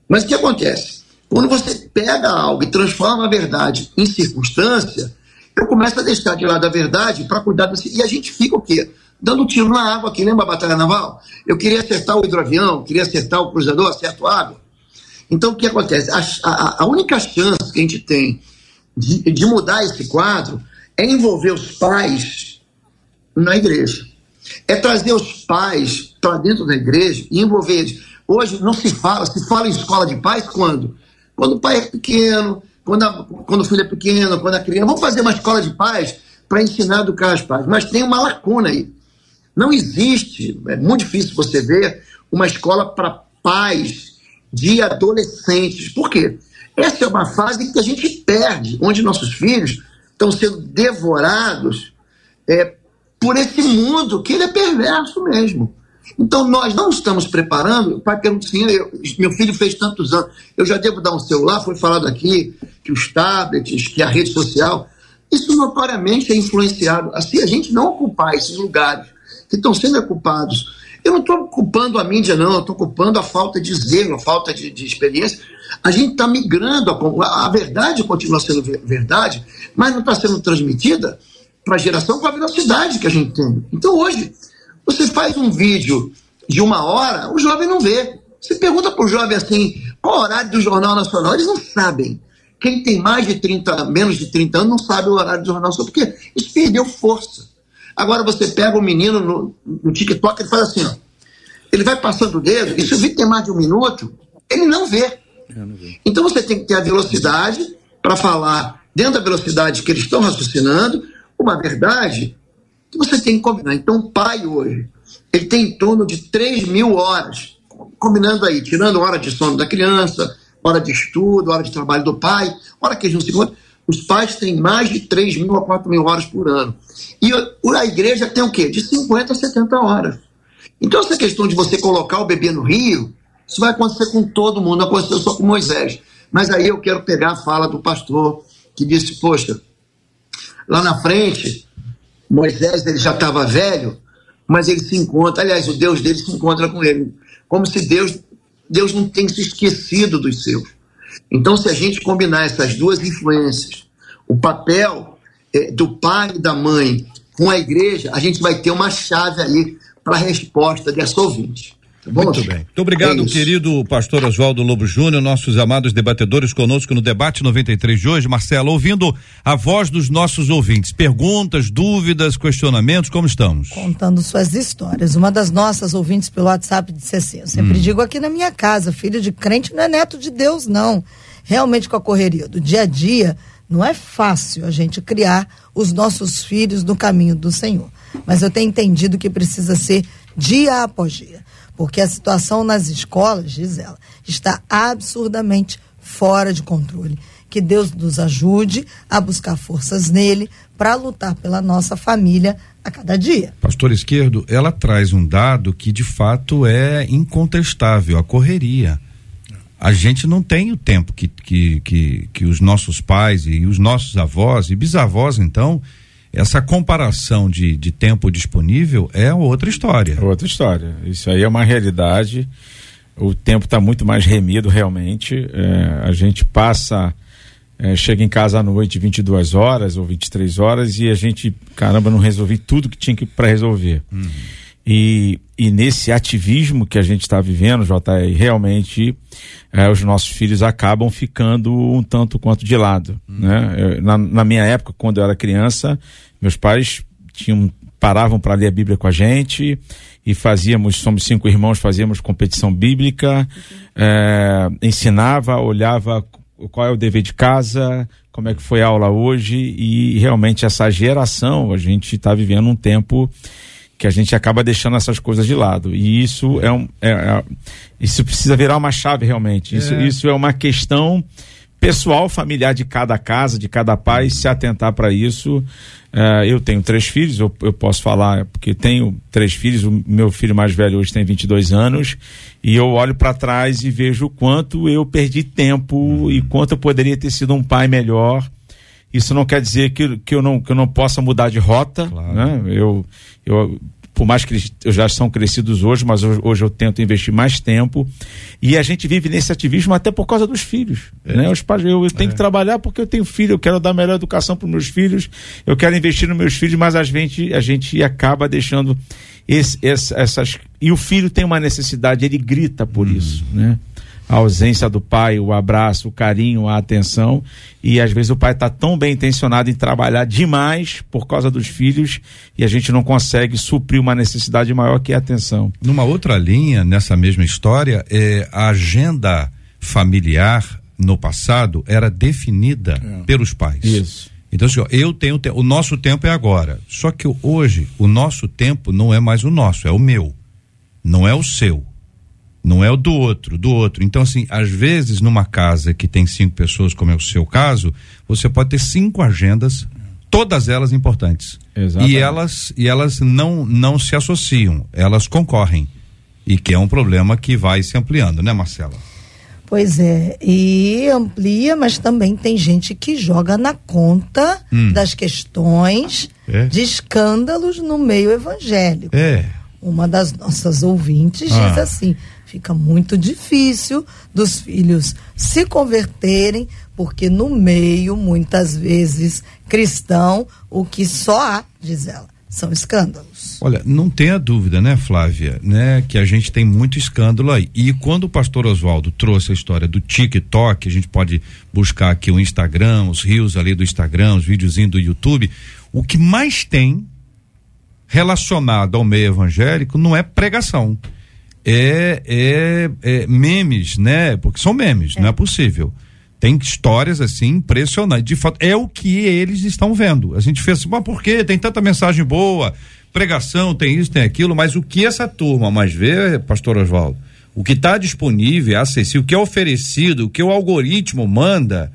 Mas o que acontece? Quando você pega algo e transforma a verdade em circunstância, eu começo a deixar de lado a verdade para cuidar desse. E a gente fica o quê? Dando tiro na água aqui. Lembra a Batalha Naval? Eu queria acertar o hidroavião, queria acertar o cruzador, acerto a água. Então, o que acontece? A, a, a única chance que a gente tem de, de mudar esse quadro é envolver os pais na igreja. É trazer os pais para dentro da igreja e envolver eles. Hoje não se fala, se fala em escola de pais quando? Quando o pai é pequeno, quando, a, quando o filho é pequeno, quando a criança. Vamos fazer uma escola de pais para ensinar a educar os pais. Mas tem uma lacuna aí. Não existe, é muito difícil você ver uma escola para pais de adolescentes. Por quê? Essa é uma fase que a gente perde, onde nossos filhos estão sendo devorados é, por esse mundo que ele é perverso mesmo. Então nós não estamos preparando. O pai pergunta assim: eu, meu filho fez tantos anos, eu já devo dar um celular? Foi falado aqui que os tablets, que a rede social, isso notoriamente é influenciado. Assim, a gente não ocupar esses lugares que estão sendo culpados. Eu não estou culpando a mídia, não, eu estou culpando a falta de zelo, a falta de, de experiência. A gente está migrando, a, a, verdade continua sendo verdade, mas não está sendo transmitida para a geração com a velocidade que a gente tem. Então hoje, você faz um vídeo de uma hora, o jovem não vê. Você pergunta para o jovem assim, qual o horário do Jornal Nacional? Eles não sabem. Quem tem mais de 30, menos de 30 anos, não sabe o horário do Jornal Nacional, porque isso perdeu força. Agora você pega o menino no, no TikTok, ele faz assim, ó. Ele vai passando o dedo, e se o vídeo tem mais de um minuto, ele não vê. Então você tem que ter a velocidade para falar dentro da velocidade que eles estão raciocinando, uma verdade que você tem que combinar. Então, o pai hoje, ele tem em torno de 3 mil horas, combinando aí, tirando hora de sono da criança, hora de estudo, hora de trabalho do pai, hora que eles não se encontram. Os pais têm mais de 3 mil a 4 mil horas por ano. E a igreja tem o quê? De 50 a 70 horas. Então, essa questão de você colocar o bebê no rio, isso vai acontecer com todo mundo, não aconteceu só com Moisés. Mas aí eu quero pegar a fala do pastor que disse: Poxa, lá na frente, Moisés ele já estava velho, mas ele se encontra, aliás, o Deus dele se encontra com ele, como se Deus, Deus não tenha se esquecido dos seus. Então, se a gente combinar essas duas influências, o papel é, do pai e da mãe com a igreja, a gente vai ter uma chave aí para a resposta dessa ouvinte. Tá Muito bem. Muito obrigado, é querido pastor Oswaldo Lobo Júnior, nossos amados debatedores conosco no debate 93 de hoje. Marcelo, ouvindo a voz dos nossos ouvintes, perguntas, dúvidas, questionamentos, como estamos? Contando suas histórias. Uma das nossas ouvintes pelo WhatsApp disse assim: Eu sempre hum. digo aqui na minha casa, filho de crente não é neto de Deus, não. Realmente, com a correria do dia a dia, não é fácil a gente criar os nossos filhos no caminho do Senhor. Mas eu tenho entendido que precisa ser dia após dia porque a situação nas escolas, diz ela, está absurdamente fora de controle. Que Deus nos ajude a buscar forças nele para lutar pela nossa família a cada dia. Pastor Esquerdo, ela traz um dado que de fato é incontestável, a correria. A gente não tem o tempo que, que, que, que os nossos pais e os nossos avós e bisavós, então, essa comparação de, de tempo disponível é outra história. É outra história. Isso aí é uma realidade. O tempo está muito mais remido, realmente. É, a gente passa, é, chega em casa à noite 22 horas ou 23 horas e a gente, caramba, não resolvi tudo que tinha para resolver. Uhum. E, e nesse ativismo que a gente está vivendo, JR, realmente é, os nossos filhos acabam ficando um tanto quanto de lado. Hum. Né? na, na, minha época, quando eu era criança, meus pais tinham paravam para ler a Bíblia com a gente e fazíamos, somos cinco irmãos, fazíamos competição bíblica, é, ensinava, olhava qual é o dever de casa, como é que foi a aula hoje e realmente essa geração, a gente está vivendo um tempo que a gente acaba deixando essas coisas de lado. E isso é um. É, é, isso precisa virar uma chave realmente. Isso, é. isso é uma questão pessoal, familiar de cada casa, de cada pai, se atentar para isso. É, eu tenho três filhos, eu, eu, posso falar, porque tenho três filhos, o meu filho mais velho hoje tem 22 anos, e eu olho para trás e vejo o quanto eu perdi tempo uhum. e quanto eu poderia ter sido um pai melhor. Isso não quer dizer que, que, eu, não, que eu não possa mudar de rota. Claro. Né? Eu, eu, por mais que eles já são crescidos hoje, mas hoje, hoje, eu tento investir mais tempo. E a gente vive nesse ativismo até por causa dos filhos. É. Né? Os pais, eu, eu tenho é. que trabalhar porque eu tenho filho, eu quero dar melhor educação para meus filhos, eu quero investir nos meus filhos, mas a gente, a gente acaba deixando esse, esse, essas. E o filho tem uma necessidade, ele grita por hum. isso. Né? A ausência do pai, o abraço, o carinho, a atenção. E às vezes o pai está tão bem intencionado em trabalhar demais por causa dos filhos e a gente não consegue suprir uma necessidade maior que é a atenção. Numa outra linha, nessa mesma história, é, a agenda familiar no passado era definida é. pelos pais. Isso. Então, assim, ó, eu tenho o nosso tempo é agora. Só que hoje o nosso tempo não é mais o nosso, é o meu. Não é o seu. Não é o do outro, do outro. Então, assim, às vezes, numa casa que tem cinco pessoas, como é o seu caso, você pode ter cinco agendas, todas elas importantes. Exatamente. E elas, e elas não, não se associam, elas concorrem. E que é um problema que vai se ampliando, né, Marcela? Pois é, e amplia, mas também tem gente que joga na conta hum. das questões é. de escândalos no meio evangélico. É. Uma das nossas ouvintes ah. diz assim: fica muito difícil dos filhos se converterem, porque no meio, muitas vezes cristão, o que só há, diz ela, são escândalos. Olha, não tenha dúvida, né, Flávia, né, que a gente tem muito escândalo aí. E quando o pastor Oswaldo trouxe a história do TikTok, a gente pode buscar aqui o Instagram, os rios ali do Instagram, os videozinhos do YouTube, o que mais tem relacionado ao meio evangélico não é pregação. É, é, é memes, né? Porque são memes, é. não é possível. Tem histórias assim impressionantes. De fato, é o que eles estão vendo. A gente fez assim, mas por quê? Tem tanta mensagem boa, pregação, tem isso, tem aquilo, mas o que essa turma mais vê, pastor Oswaldo? O que está disponível, é acessível, o que é oferecido, o que o algoritmo manda,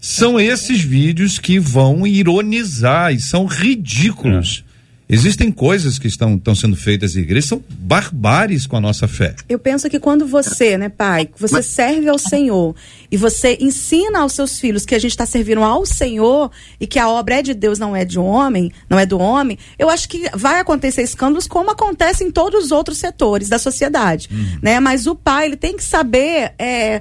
são esses vídeos que vão ironizar e são ridículos. É. Existem coisas que estão, estão sendo feitas em igreja, são barbáries com a nossa fé. Eu penso que quando você, né, pai, você Mas... serve ao Senhor e você ensina aos seus filhos que a gente está servindo ao Senhor e que a obra é de Deus, não é de homem, não é do homem, eu acho que vai acontecer escândalos como acontece em todos os outros setores da sociedade, uhum. né? Mas o pai, ele tem que saber é,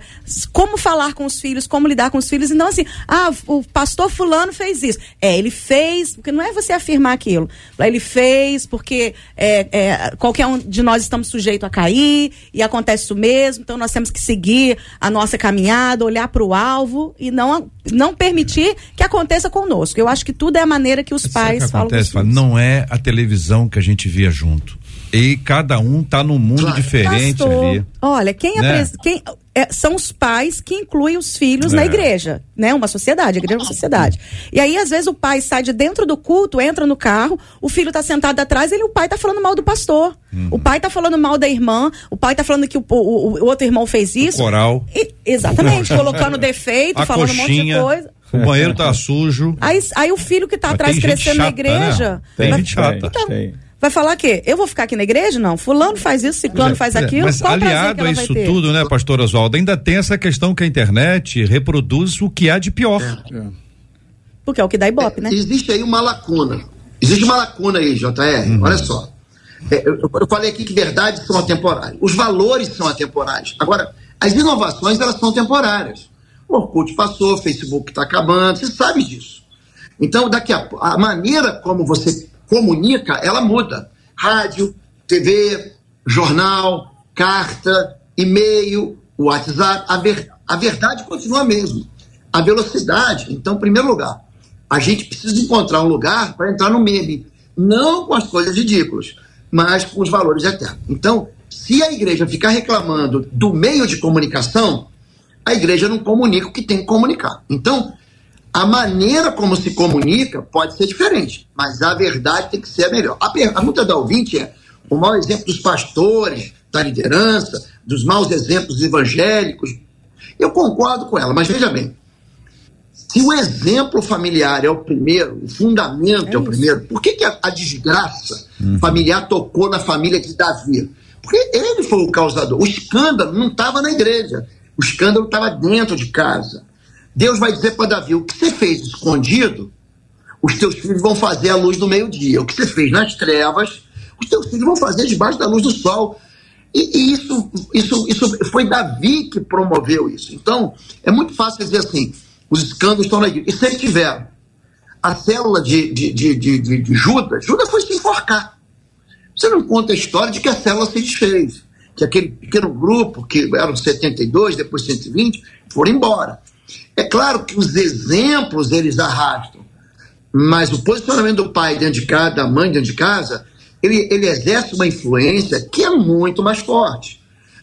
como falar com os filhos, como lidar com os filhos, e não assim, ah, o pastor fulano fez isso. É, ele fez, porque não é você afirmar aquilo. Ele fez, porque é, é, qualquer um de nós estamos sujeitos a cair e acontece isso mesmo, então nós temos que seguir a nossa caminhada, olhar para o alvo e não, não permitir que aconteça conosco. Eu acho que tudo é a maneira que os Sabe pais que acontece, falam. Não é a televisão que a gente via junto. E cada um tá num mundo claro. diferente Pastor, ali. Olha, quem, né? quem é, são os pais que incluem os filhos é. na igreja, né? Uma sociedade, a igreja é uma sociedade. E aí, às vezes, o pai sai de dentro do culto, entra no carro, o filho tá sentado atrás e o pai tá falando mal do pastor. Uhum. O pai tá falando mal da irmã, o pai tá falando que o, o, o outro irmão fez isso. O coral. E, exatamente, colocando defeito, a falando coxinha. um monte de coisa. O banheiro tá sujo. Aí, aí o filho que tá Mas atrás crescendo chata, na igreja. Né? Tem gente chata. Então, tem. Vai falar que eu vou ficar aqui na igreja? Não. Fulano faz isso, ciclano é, faz é, aquilo. Mas Qual aliado a isso tudo, né, pastor Oswaldo, ainda tem essa questão que a internet reproduz o que há de pior. É. Porque é o que dá ibope, é, né? Existe aí uma lacuna. Existe uma lacuna aí, JR. Uhum. Olha só. É, eu, eu, falei aqui que verdades são atemporais. Os valores são atemporais. Agora, as inovações, elas são temporárias. O Orkut passou, o Facebook está acabando, você sabe disso. Então, daqui a a maneira como você comunica, ela muda. Rádio, TV, jornal, carta, e-mail, WhatsApp, a, ver, a verdade continua a mesma. A velocidade, então, em primeiro lugar, a gente precisa encontrar um lugar para entrar no meme, não com as coisas ridículas, mas com os valores eternos. Então, se a igreja ficar reclamando do meio de comunicação, a igreja não comunica o que tem que comunicar. Então, a maneira como se comunica pode ser diferente, mas a verdade tem que ser a melhor. A pergunta da ouvinte é: o mau exemplo dos pastores, da liderança, dos maus exemplos evangélicos. Eu concordo com ela, mas veja bem: se o exemplo familiar é o primeiro, o fundamento é, é o primeiro, por que, que a, a desgraça uhum. familiar tocou na família de Davi? Porque ele foi o causador. O escândalo não estava na igreja, o escândalo estava dentro de casa. Deus vai dizer para Davi: o que você fez escondido, os teus filhos vão fazer à luz do meio-dia. O que você fez nas trevas, os teus filhos vão fazer debaixo da luz do sol. E, e, isso, isso, isso foi Davi que promoveu isso. Então, é muito fácil dizer assim: os escândalos estão na igreja. E sempre tiveram. A célula de, de, de, de, de Judas, Judas foi se enforcar. Você não conta a história de que a célula se desfez. Que aquele pequeno grupo, que eram 72, depois 120, foram embora. É claro que os exemplos eles arrastam, mas o posicionamento do pai dentro de casa, da mãe dentro de casa, ele, ele exerce uma influência que é muito mais forte.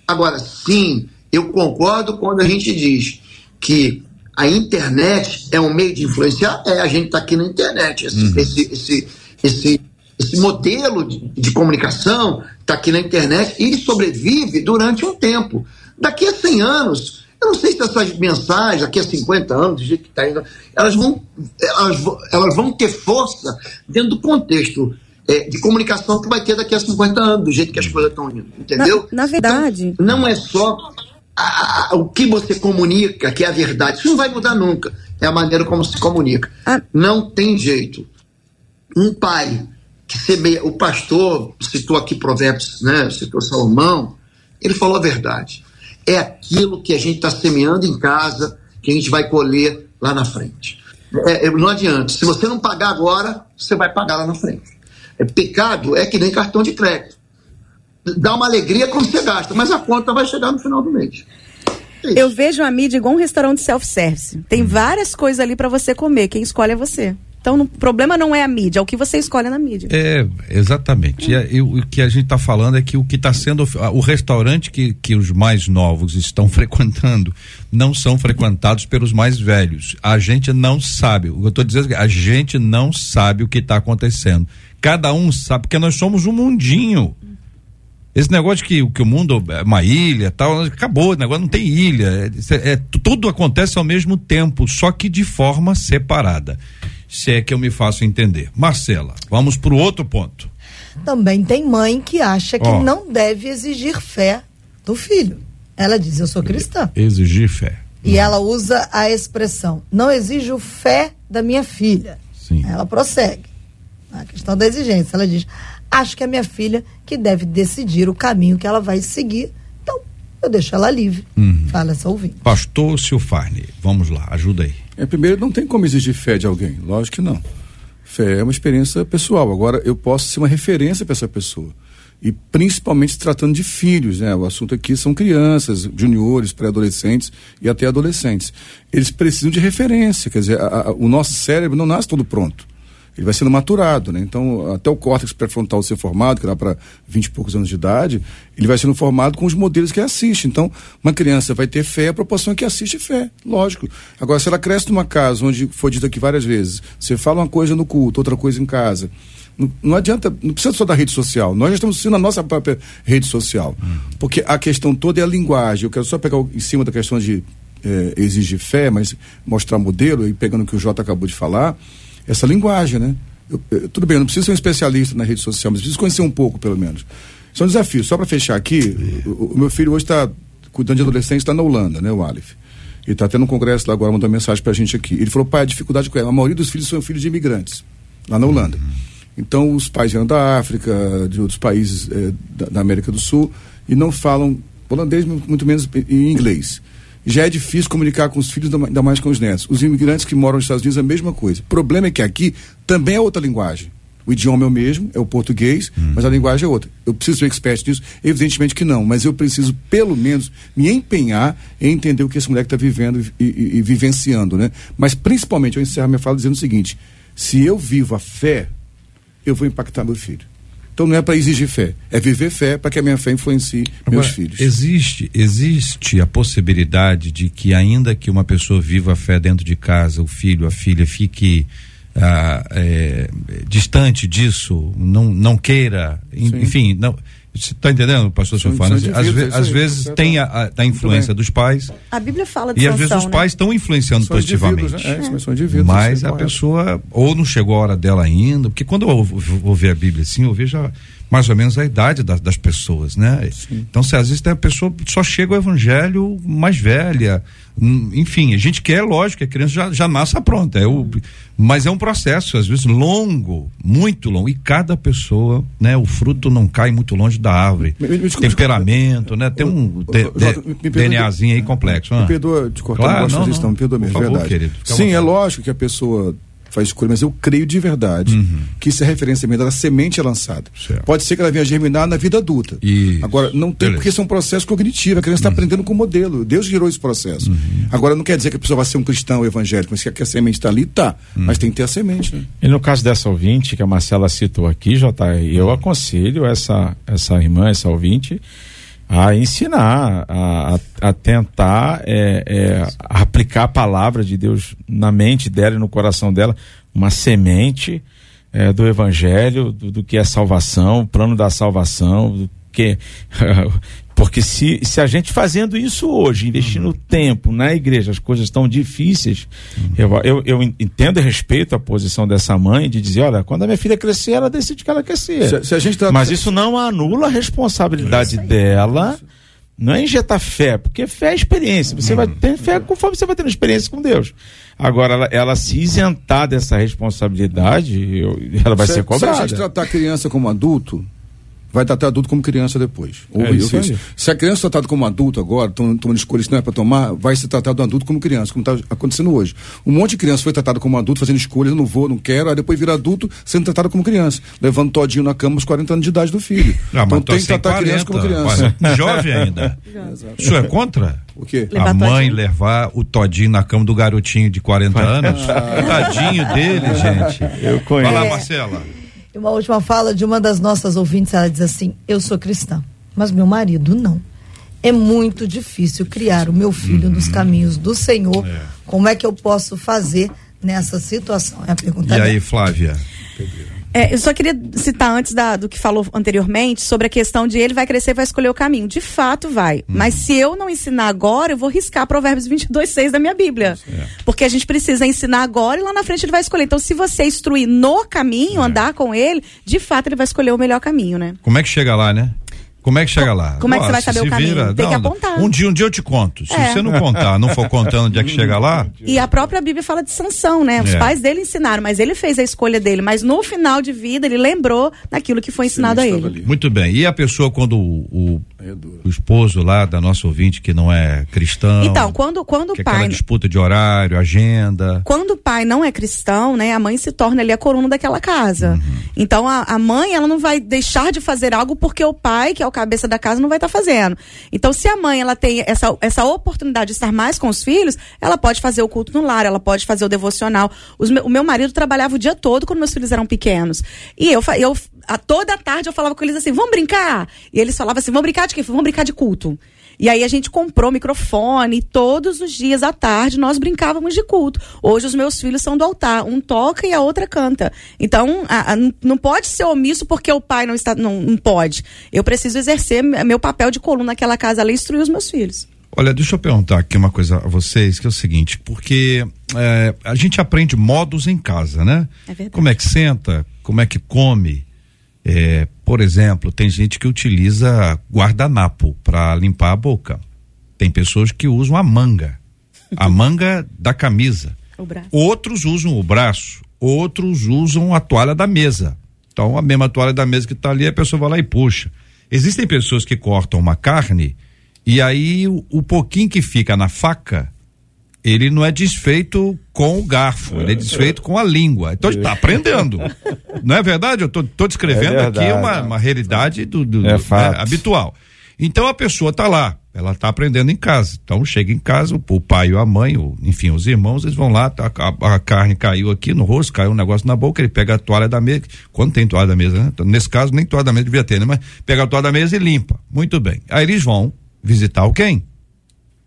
Agora, sim, eu concordo quando a gente diz que a internet é um meio de influenciar, é, a gente está aqui na internet. Esse, uhum. esse, esse, esse, esse, modelo de, de comunicação está aqui na internet e ele sobrevive durante um tempo. Daqui a 100 anos, eu não sei se essas mensagens, daqui a 50 anos, do jeito que está indo, elas vão, elas, elas vão ter força dentro do contexto é, de comunicação que vai ter daqui a 50 anos, do jeito que as coisas estão indo. Entendeu? Na, na verdade. Então, não é só a, a, o que você comunica que é a verdade. Isso não vai mudar nunca. É a maneira como se comunica. Ah. Não tem jeito. Um pai que semeia. O pastor citou aqui Provérbios, né? Citou Salomão. Ele falou a verdade é aquilo que a gente está semeando em casa, que a gente vai colher lá na frente. É, não adianta. Se você não pagar agora, você vai pagar lá na frente. É, pecado é que nem cartão de crédito. Dá uma alegria quando você gasta, mas a conta vai chegar no final do mês. É Eu vejo a mídia igual um restaurante self-service. Tem várias coisas ali para você comer. Quem escolhe é você. Então, o problema não é a mídia, é o que você escolhe na mídia. É, exatamente. E, e, o que a gente está falando é que o que está sendo. O restaurante que, que os mais novos estão frequentando não são frequentados pelos mais velhos. A gente não sabe. O que eu estou dizendo é que a gente não sabe o que está acontecendo. Cada um sabe, porque nós somos um mundinho. Esse negócio que, que o mundo é uma ilha tal, acabou, o negócio não tem ilha. É, é, tudo acontece ao mesmo tempo, só que de forma separada. Se é que eu me faço entender. Marcela, vamos para o outro ponto. Também tem mãe que acha que oh. não deve exigir fé do filho. Ela diz: Eu sou cristã. Exigir fé. E não. ela usa a expressão: Não exijo fé da minha filha. Sim. Ela prossegue. A questão da exigência. Ela diz: Acho que é minha filha que deve decidir o caminho que ela vai seguir. Então, eu deixo ela livre. Uhum. Fala essa ouvinte. Pastor Silfarne, vamos lá, ajuda aí. É, primeiro, não tem como exigir fé de alguém. Lógico que não. Fé é uma experiência pessoal. Agora, eu posso ser uma referência para essa pessoa. E principalmente tratando de filhos, né? O assunto aqui são crianças, juniores, pré-adolescentes e até adolescentes. Eles precisam de referência, quer dizer, a, a, o nosso cérebro não nasce todo pronto ele vai sendo maturado, né? Então, até o córtex pré-frontal ser formado, que dá para 20 e poucos anos de idade, ele vai sendo formado com os modelos que assiste. Então, uma criança vai ter fé, a proporção é que assiste fé, lógico. Agora, se ela cresce numa casa onde foi dito aqui várias vezes, você fala uma coisa no culto, outra coisa em casa, não, não, adianta, não precisa só da rede social. Nós já estamos sendo a nossa própria rede social. Hum. Porque a questão toda é a linguagem. Eu quero só pegar em cima da questão de é, exigir fé, mas mostrar modelo, e pegando o que o Jota acabou de falar essa linguagem, né? Eu, eu, tudo bem, eu não preciso ser um especialista na rede social, mas preciso conhecer um pouco, pelo menos. São desafios. Só para fechar aqui, o, o, meu filho hoje está cuidando de adolescentes, está na Holanda, né, o Aleph. Ele está tendo um congresso lá agora, mandou uma mensagem para a gente aqui. Ele falou, pai, a dificuldade com ela. A maioria dos filhos são filhos de imigrantes, lá na Holanda. Então, os pais vieram da África, de outros países eh, da, da, América do Sul, e não falam holandês, muito menos em inglês já é difícil comunicar com os filhos, ainda mais com os netos. Os imigrantes que moram nos Estados Unidos é a mesma coisa. O problema é que aqui também é outra linguagem. O idioma é o mesmo, é o português, hum. mas a linguagem é outra. Eu preciso ser expert nisso? Evidentemente que não, mas eu preciso, pelo menos, me empenhar em entender o que esse moleque está vivendo e, e, e, vivenciando, né? Mas, principalmente, eu encerro minha fala dizendo o seguinte: se eu vivo a fé, eu vou impactar meu filho. Então não é para exigir fé, é viver fé para que a minha fé influencie Agora, meus filhos. Existe, existe a possibilidade de que ainda que uma pessoa viva a fé dentro de casa, o filho, a filha fique ah, é, distante disso, não, não queira, Sim. enfim, não está entendendo, pastor Silvano? Às, ve às vezes tem a, a, a influência dos pais. A Bíblia fala de E às vezes os né? pais estão influenciando são positivamente. Né? É, é. Mas a pessoa ou não chegou a hora dela ainda, porque quando eu vou ver a Bíblia assim, eu vejo a, mais ou menos a idade das, das pessoas, né? Sim. Então, se às vezes tem a pessoa só chega o evangelho mais velha, hum, enfim, a gente quer, lógico, a criança já, já nasce pronta, é o, mas é um processo, às vezes, longo, muito longo, e cada pessoa, né, o fruto não cai muito longe da árvore. Me, me, me Temperamento, né, tem um de, DNAzinho aí complexo. Me ah. perdoa de cortar claro, uma sugestão, me perdoa mesmo, favor, verdade. Querido, Sim, é lógico que a pessoa faz escolha, mas eu creio de verdade uhum. que isso é referência mesmo, a semente é lançada. Certo. Pode ser que ela venha germinar na vida adulta. Isso. Agora, não tem, Beleza. porque isso é um processo cognitivo, a criança está uhum. aprendendo com o modelo. Deus gerou esse processo. Uhum. Agora, não quer dizer que a pessoa vai ser um cristão evangélico, mas que a semente está ali, tá. Mas tem que ter a semente, né? E no caso dessa ouvinte que a Marcela citou aqui, JR, eu aconselho essa, essa irmã, essa ouvinte, a ensinar, a, a tentar é, é, aplicar a palavra de Deus na mente dela e no coração dela, uma semente é, do Evangelho, do, do, que é salvação, o plano da salvação, do que Porque se, se a gente fazendo isso hoje, investindo uhum. tempo na igreja, as coisas estão difíceis, uhum. eu, eu, eu, entendo e respeito a posição dessa mãe de dizer, olha, quando a minha filha crescer, ela decide que ela quer ser. Se, se a gente tá... Mas isso não anula a responsabilidade dela. Não é injetar fé, porque fé é experiência. Você uhum. vai ter fé conforme você vai tendo experiência com Deus. Agora, ela, ela se isentar dessa responsabilidade, eu, ela vai se, ser cobrada. Se a gente tratar a criança como adulto, vai tratar adulto como criança depois. Ou, É isso isso. Se a criança é tratada como adulto agora, tom- tomando escolhas que não é para tomar, vai ser tratado adulto como criança, como está acontecendo hoje. Um monte de criança foi tratada como adulto, fazendo escolhas, não vou, não quero, aí depois vira adulto, sendo tratado como criança, levando todinho na cama aos 40 anos de idade do filho. Ah, então tem que tratar a criança 40, como criança. jovem ainda. O senhor é contra? O quê? Levar a mãe todinho? levar o todinho na cama do garotinho de 40 anos. Tadinho dele, gente. Eu Vai conheço. lá, Marcela. E uma última fala de uma das nossas ouvintes, ela diz assim: Eu sou cristã, mas meu marido não. É muito difícil criar o meu filho nos caminhos do Senhor. Como é que eu posso fazer nessa situação? É a pergunta E aí, dela. Flávia? É, eu só queria citar antes da- do que falou anteriormente sobre a questão de ele vai crescer e vai escolher o caminho. De fato vai. Mas se eu não ensinar agora, eu vou riscar Provérbios 22, 6 da minha Bíblia. Porque a gente precisa ensinar agora e lá na frente ele vai escolher. Então, se você instruir no caminho, andar com ele, de fato ele vai escolher o melhor caminho, né? Como é que chega lá, né? Como é que chega lá? como é que você vai saber o caminho? vira- Tem que não, apontar. Um dia, um dia eu te conto. Se É. você não contar, não for contando onde é que chega lá, E a própria Bíblia fala de Sansão, né? Os É. pais dele ensinaram, mas ele fez a escolha dele. Mas no final de vida, ele lembrou daquilo que foi ensinado a ele. ali. muito bem. E a pessoa quando o, o, é duro. o esposo lá da nossa ouvinte que não é cristão, Então, quando, quando que o é aquela pai. disputa de horário, agenda, quando o pai não é cristão, né, a mãe se torna ali a coluna daquela casa. Uhum. Então a, a mãe, ela não vai deixar de fazer algo porque o pai, que é o cabeça da casa, não vai estar fazendo. Então se a mãe ela tem essa, essa oportunidade de estar mais com os filhos, ela pode fazer o culto no lar, ela pode fazer o devocional. Os o meu marido trabalhava o dia todo quando meus filhos eram pequenos. E eu, eu a toda tarde eu falava com eles assim: "Vamos brincar?" E eles falavam assim: "Vamos brincar de quê? Vamos brincar de culto." E aí a gente comprou microfone e todos os dias à tarde nós brincávamos de culto. Hoje os meus filhos são do altar, um toca e a outra canta. Então a- a- não pode ser omisso porque o pai não está, não, não pode. Eu preciso exercer me- meu papel de coluna naquela casa ali e instruir os meus filhos. Olha, deixa eu perguntar aqui uma coisa a vocês, que é o seguinte, porque é, a gente aprende modos em casa, né? É verdade. Como é que senta, como é que come. É, por exemplo, tem gente que utiliza guardanapo para limpar a boca. Tem pessoas que usam a manga, a manga da camisa. Outros usam o braço, outros usam a toalha da mesa. Então, a mesma toalha da mesa que está ali, a pessoa vai lá e puxa. Existem pessoas que cortam uma carne e aí o, o pouquinho que fica na faca, ele não é desfeito com o garfo, ele é desfeito com a língua. Então, ele está aprendendo. Não é verdade? Eu estou descrevendo É aqui verdade. uma, uma realidade do, do- É do- fato. habitual. Então a pessoa está lá, ela está aprendendo em casa. Então chega em casa, o, pai ou a mãe, ou, enfim, os irmãos, eles vão lá, tá, a, a carne caiu aqui no rosto, caiu um negócio na boca, ele pega a toalha da mesa, quando tem toalha da mesa, né? Então, Nesse caso, nem toalha da mesa devia ter, né? Mas pega a toalha da mesa e limpa. Muito bem. Aí eles vão visitar alguém.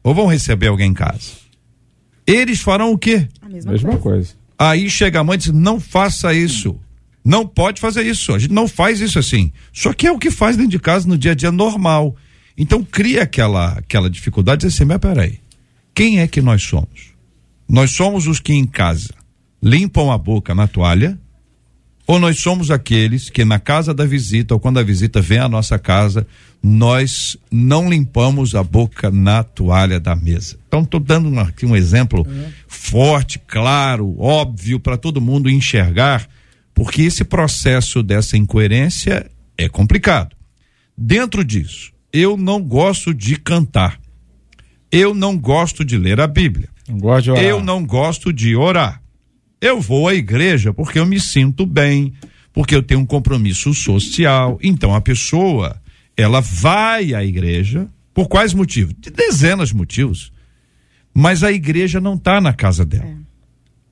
Ou vão receber alguém em casa. Eles farão o quê? A mesma, Mesma coisa. coisa. Aí chega a mãe e diz: não faça isso. Não pode fazer isso. A gente não faz isso assim. Só que é o que faz dentro de casa no dia a dia normal. Então cria aquela, aquela dificuldade de dizer assim: mas peraí, quem é que nós somos? Nós somos os que em casa limpam a boca na toalha? Ou nós somos aqueles que na casa da visita, ou quando a visita vem à nossa casa, nós não limpamos a boca na toalha da mesa? Então, estou dando uma- aqui um exemplo forte, claro, óbvio, para todo mundo enxergar, porque esse processo dessa incoerência é complicado. Dentro disso, eu não gosto de cantar. Eu não gosto de ler a Bíblia. Não gosto de orar. Eu não gosto de orar. Eu vou à igreja porque eu me sinto bem, porque eu tenho um compromisso social. Então a pessoa, ela vai à igreja por quais motivos? De dezenas de motivos. Mas a igreja não está na casa dela.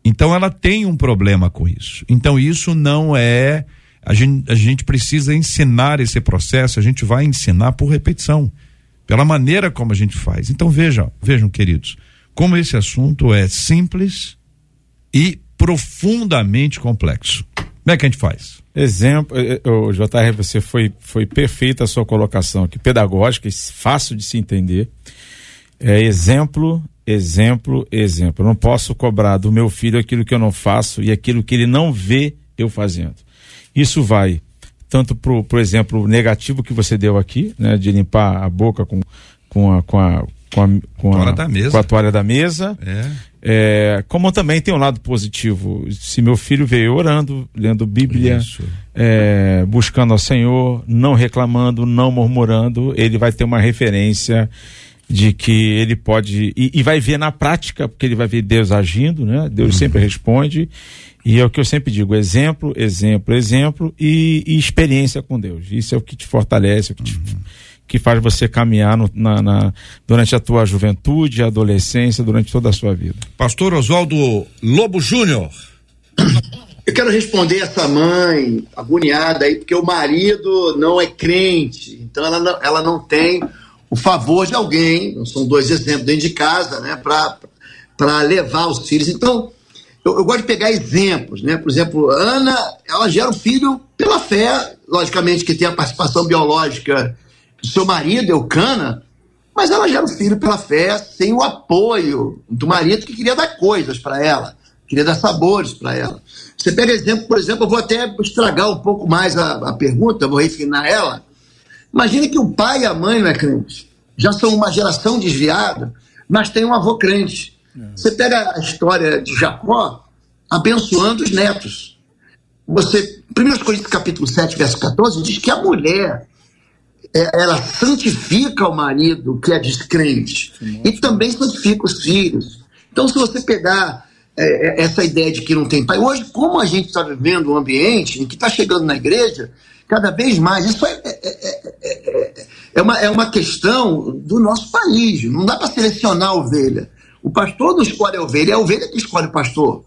Então ela tem um problema com isso. Então isso não é. A gente, a gente precisa ensinar esse processo, a gente vai ensinar por repetição, pela maneira como a gente faz. Então vejam, vejam, queridos, como esse assunto é simples e profundamente complexo. Como é que a gente faz? Exemplo, eh, eh, o JR, você foi, foi perfeita a sua colocação aqui, pedagógica fácil de se entender. É exemplo, exemplo, exemplo. Eu não posso cobrar do meu filho aquilo que eu não faço e aquilo que ele não vê eu fazendo. Isso vai tanto pro, pro exemplo negativo que você deu aqui, né, de limpar a boca com, com, a, com, a, com a, com Toalha a, da mesa. com a toalha da mesa. É. É, como também tem um lado positivo. Se meu filho veio orando, lendo Bíblia, é, buscando ao Senhor, não reclamando, não murmurando, ele vai ter uma referência de que ele pode e, e vai ver na prática, porque ele vai ver Deus agindo, né? Deus Uhum. sempre responde. E é o que eu sempre digo: exemplo, exemplo, exemplo e, e experiência com Deus. Isso é o que te fortalece, o que, te- Uhum. Que faz você caminhar no- na, na- durante a tua juventude, adolescência, durante toda a sua vida. Pastor Oswaldo Lobo Júnior. Eu quero responder essa mãe agoniada aí, porque o marido não é crente, então ela não, ela não tem o favor de alguém, são dois exemplos dentro de casa, né, para levar os filhos. Então, eu, eu gosto de pegar exemplos, né? Por exemplo, Ana, ela gera um filho pela fé, logicamente que tem a participação biológica do seu marido, Eucana, mas ela gera um filho pela fé sem o apoio do marido que queria dar coisas para ela, queria dar sabores para ela. Você pega exemplo, por exemplo, eu vou até estragar um pouco mais a, a pergunta, vou refinar ela. Imagine que o pai e a mãe não é crente. Já são uma geração desviada, mas tem um avô crente. Você pega a história de Jacó abençoando os netos. Você, 1 Coríntios capítulo 7, verso 14, diz que a mulher é, ela santifica o marido que é descrente e também santifica os filhos. Então, se você pegar é, essa ideia de que não tem pai, hoje, como a gente está vivendo um ambiente em que está chegando na igreja, cada vez mais, isso é, é, é, é, é uma, é uma questão do nosso país. Não dá para selecionar a ovelha. O pastor não escolhe a ovelha, é a ovelha que escolhe o pastor.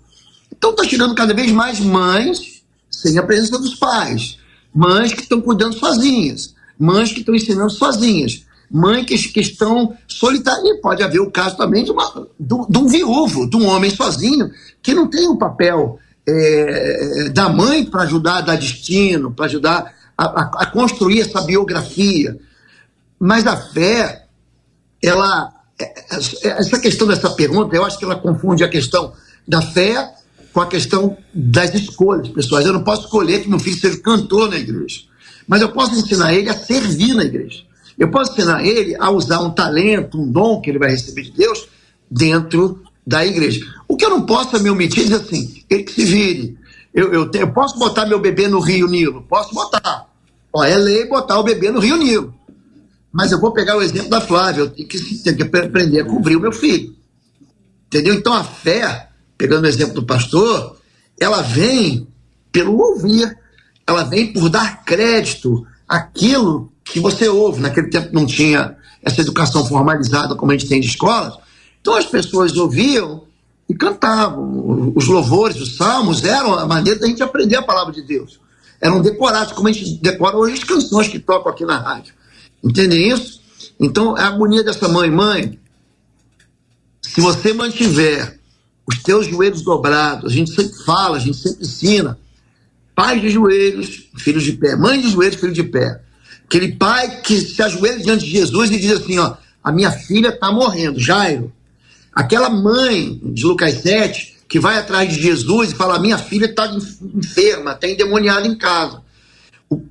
Então está chegando cada vez mais mães sem a presença dos pais, mães que estão cuidando sozinhas, mães que estão ensinando sozinhas, mães que, que estão solitárias. E pode haver o caso também de, uma, de, de um viúvo, de um homem sozinho, que não tem o papel é, da mãe para ajudar a dar destino, para ajudar a, a, a construir essa biografia. Mas a fé, ela. Essa questão dessa pergunta, eu acho que ela confunde a questão da fé com a questão das escolhas pessoais. Eu não posso escolher que meu filho seja cantor na igreja, mas eu posso ensinar ele a servir na igreja. Eu posso ensinar ele a usar um talento, um dom que ele vai receber de Deus dentro da igreja. O que eu não posso é me omitir dizer assim, ele que se vire. Eu, eu, tenho, eu posso botar meu bebê no Rio Nilo? Posso botar. Ó, é lei botar o bebê no Rio Nilo. Mas eu vou pegar o exemplo da Flávia, eu tenho que, tenho que aprender a cobrir o meu filho. Entendeu? Então a fé, pegando o exemplo do pastor, ela vem pelo ouvir, ela vem por dar crédito àquilo que você ouve. Naquele tempo não tinha essa educação formalizada como a gente tem de escolas. Então as pessoas ouviam e cantavam. Os louvores, os salmos eram a maneira da gente aprender a palavra de Deus. Eram decorados, como a gente decora hoje as canções que tocam aqui na rádio. Entendem isso? Então, a harmonia dessa mãe, mãe, se você mantiver os teus joelhos dobrados, a gente sempre fala, a gente sempre ensina, pais de joelhos, filhos de pé, mãe de joelhos, filho de pé. Aquele pai que se ajoelha diante de Jesus e diz assim, ó, a minha filha está morrendo, Jairo. Aquela mãe de Lucas 7, que vai atrás de Jesus e fala, minha filha está enferma, está endemoniada em casa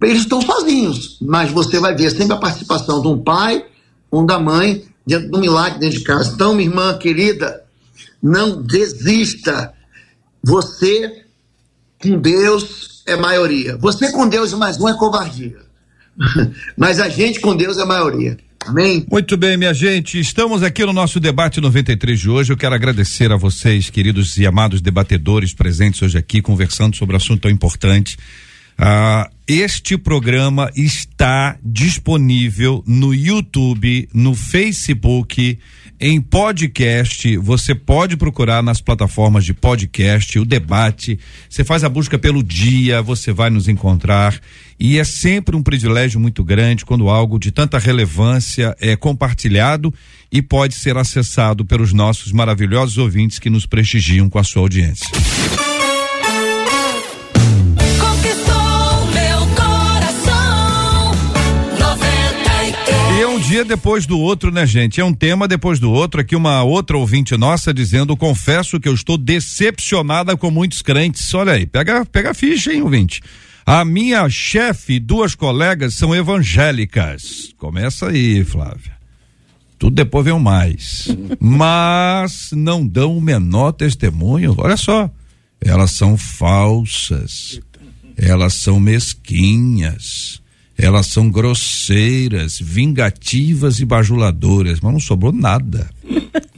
eles estão sozinhos, mas você vai ver sempre a participação de um pai, um da mãe, dentro do milagre dentro de casa. Então, minha irmã querida, não desista. Você com Deus é maioria. Você com Deus mais um é covardia. Mas a gente com Deus é maioria. Amém? Muito bem, minha gente. Estamos aqui no nosso debate 93 de hoje. Eu quero agradecer a vocês, queridos e amados debatedores presentes hoje aqui, conversando sobre um assunto tão importante. Ah, este programa está disponível no YouTube, no Facebook, em podcast. Você pode procurar nas plataformas de podcast, o debate. Você faz a busca pelo dia, você vai nos encontrar. E é sempre um privilégio muito grande quando algo de tanta relevância é compartilhado e pode ser acessado pelos nossos maravilhosos ouvintes que nos prestigiam com a sua audiência. Dia depois do outro, né, gente? É um tema depois do outro. Aqui uma outra ouvinte nossa dizendo: confesso que eu estou decepcionada com muitos crentes. Olha aí, pega, pega a ficha, hein, ouvinte. A minha chefe e duas colegas são evangélicas. Começa aí, Flávia. Tudo depois vem o mais. Mas não dão o menor testemunho. Olha só. Elas são falsas. Elas são mesquinhas. Elas são grosseiras, vingativas e bajuladoras. Mas não sobrou nada.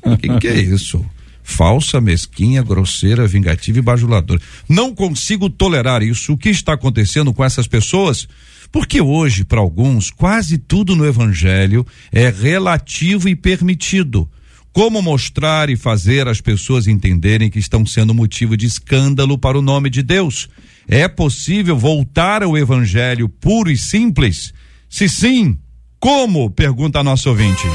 O que, que é isso? falsa, mesquinha, grosseira, vingativa e bajuladora. Não consigo tolerar isso. O que está acontecendo com essas pessoas? Porque hoje, para alguns, quase tudo no evangelho é relativo e permitido. Como mostrar e fazer as pessoas entenderem que estão sendo motivo de escândalo para o nome de Deus? É possível voltar ao evangelho puro e simples? Se sim, como? Pergunta a nossa ouvinte.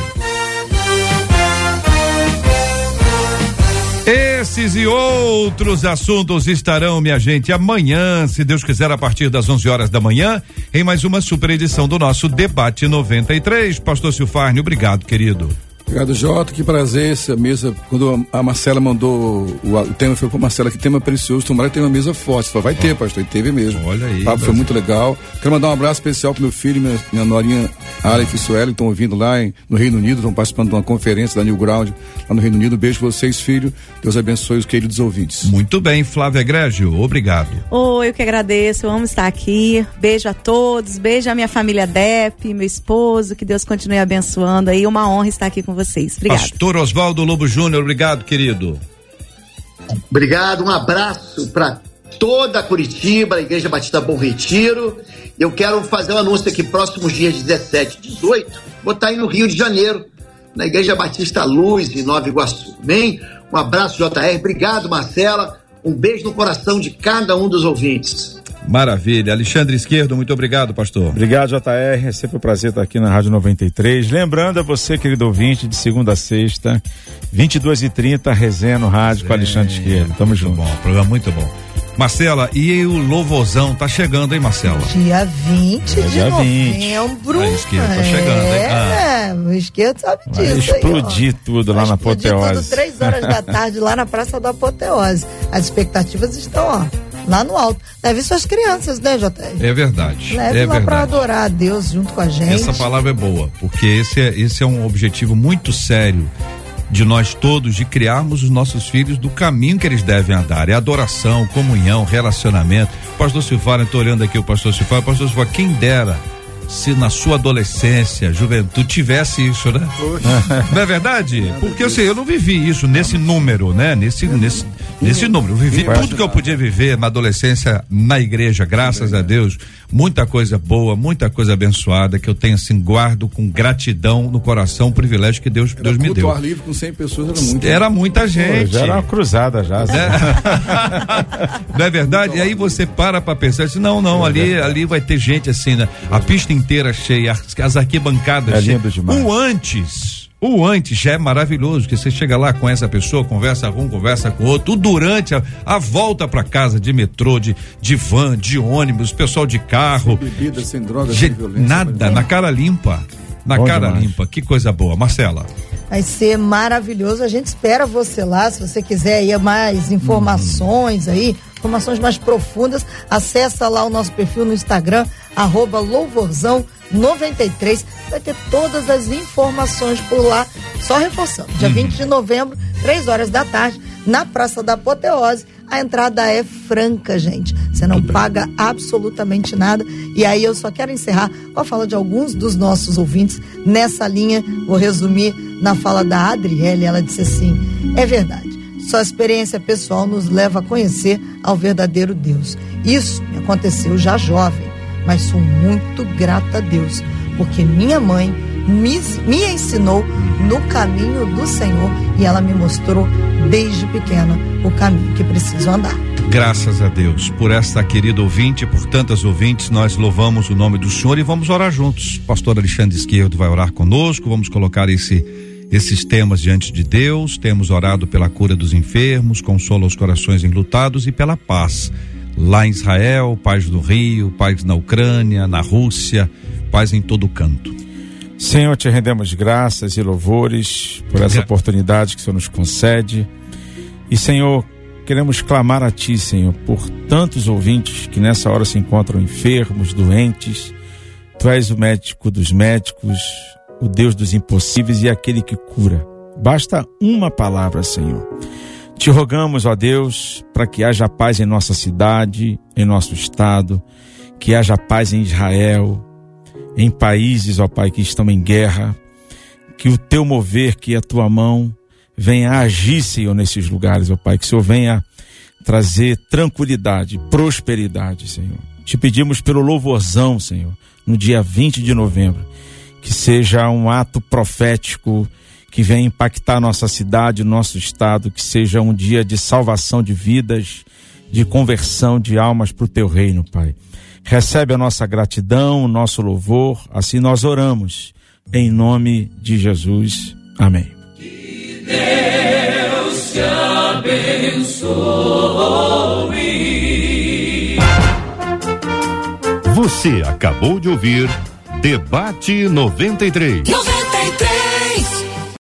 Esses e outros assuntos estarão, minha gente, amanhã, se Deus quiser, a partir das 11 horas da manhã, em mais uma super edição do nosso Debate 93. Pastor Silfarne, obrigado, querido. Obrigado, Jota. Que prazer essa mesa. Quando a Marcela mandou o, o tema, foi com a Marcela, que tema precioso. Tomara que tenha uma mesa forte. Falou, vai ter, pastor. E teve mesmo. Olha aí. O papo foi muito legal. Quero mandar um abraço especial pro meu filho, minha, minha norinha Aleph e Sueli, estão ouvindo lá em, no Reino Unido, estão participando de uma conferência da New Ground, lá no Reino Unido. Beijo vocês, filho. Deus abençoe os queridos ouvintes. Muito bem, Flávia Egrégio. Obrigado. Oh, eu que agradeço. Eu amo estar aqui. Beijo a todos. Beijo à minha família Dep, meu esposo. Que Deus continue abençoando aí. Uma honra estar aqui com vocês. Obrigado. Pastor Oswaldo Lobo Júnior, obrigado, querido. Obrigado, um abraço para toda Curitiba, a Igreja Batista Bom Retiro. Eu quero fazer um anúncio aqui, próximos dias 17 e 18, vou estar aí no Rio de Janeiro, na Igreja Batista Luz, em Nova Iguaçu. Amém? Um abraço, JR. Obrigado, Marcela. Um beijo no coração de cada um dos ouvintes. Maravilha. Alexandre Esquerdo, muito obrigado, pastor. Obrigado, JR. É sempre um prazer estar aqui na Rádio 93. Lembrando a você, querido ouvinte, de segunda a sexta, 22 e 30 resenha no rádio com Alexandre Esquerdo. Tamo muito junto. Bom, programa muito bom. Marcela, e o louvozão tá chegando, hein, Marcela? Dia 20 É de dia 20. novembro. A esquerda tá chegando, hein? É, o esquerdo sabe Vai disso. aí, explodir tudo lá Vai na explodir apoteose. tudo três horas da tarde lá na Praça da Apoteose. As expectativas estão, ó, lá no alto. Leve suas crianças, né, JR? É verdade. Leve é lá pra verdade. adorar a Deus junto com a gente. Essa palavra é boa, porque esse é, esse é um objetivo muito sério de nós todos, de criarmos os nossos filhos do caminho que eles devem andar. É adoração, comunhão, relacionamento. Pastor Silvano, eu tô olhando aqui o pastor Silvano, pastor Silvano, quem dera se na sua adolescência, juventude, tivesse isso, né? Não é verdade? Porque assim, eu não vivi isso nesse número, né? Nesse, nesse, nesse número. Eu vivi tudo que eu podia viver na adolescência, na igreja, graças a Deus. Muita coisa boa, muita coisa abençoada que eu tenho assim, guardo com gratidão no coração, o privilégio que Deus, Deus me deu. ar livre com 100 pessoas era muito. Era muita gente. já era uma cruzada já. Não é verdade? E aí você para pra pensar assim, não, não, ali, ali vai ter gente assim, né? A pista inteira cheia, as, as arquibancadas É cheias. lindo demais. O antes, o antes já é maravilhoso, que você chega lá com essa pessoa, conversa com um, conversa com outro, o durante a, a volta pra casa de metrô, de, de van, de ônibus, pessoal de carro, Bebida, sem droga, sem violência. nada, na cara limpa. Na Bom cara demais. limpa, que coisa boa. Marcela. Vai ser maravilhoso. A gente espera você lá. Se você quiser aí mais informações aí, informações mais profundas, acessa lá o nosso perfil no Instagram, arroba louvorzão93. Vai ter todas as informações por lá. Só reforçando. Dia 20 de novembro, 3 horas da tarde, na Praça da Apoteose. A entrada é franca, gente. Você não paga absolutamente nada. E aí eu só quero encerrar com a fala de alguns dos nossos ouvintes nessa linha. Vou resumir na fala da Adriele. Ela disse assim: é verdade. Sua experiência pessoal nos leva a conhecer ao verdadeiro Deus. Isso me aconteceu já jovem, mas sou muito grata a Deus, porque minha mãe me, me ensinou no caminho do Senhor e ela me mostrou desde pequena o caminho que preciso andar. Graças a Deus por esta querida ouvinte, e por tantas ouvintes, nós louvamos o nome do Senhor e vamos orar juntos. Pastor Alexandre Esquerdo vai orar conosco, vamos colocar esse esses temas diante de Deus. Temos orado pela cura dos enfermos, consola os corações enlutados e pela paz. Lá em Israel, paz do Rio, paz na Ucrânia, na Rússia, paz em todo canto. Senhor, te rendemos graças e louvores por essa oportunidade que o Senhor nos concede. E, Senhor, queremos clamar a Ti, Senhor, por tantos ouvintes que nessa hora se encontram enfermos, doentes. Tu és o médico dos médicos, o Deus dos impossíveis e aquele que cura. Basta uma palavra, Senhor. Te rogamos, ó Deus, para que haja paz em nossa cidade, em nosso estado, que haja paz em Israel, em países, ó Pai, que estão em guerra, que o teu mover, que a tua mão venha agir, Senhor, nesses lugares, ó Pai, que o Senhor venha trazer tranquilidade, prosperidade, Senhor. Te pedimos pelo louvorzão, Senhor, no dia 20 de novembro, que seja um ato profético que venha impactar nossa cidade, nosso estado, que seja um dia de salvação de vidas, de conversão de almas para o teu reino, Pai. Recebe a nossa gratidão, o nosso louvor, assim nós oramos, em nome de Jesus. Amém. Que Deus te abençoe. Você acabou de ouvir Debate 93.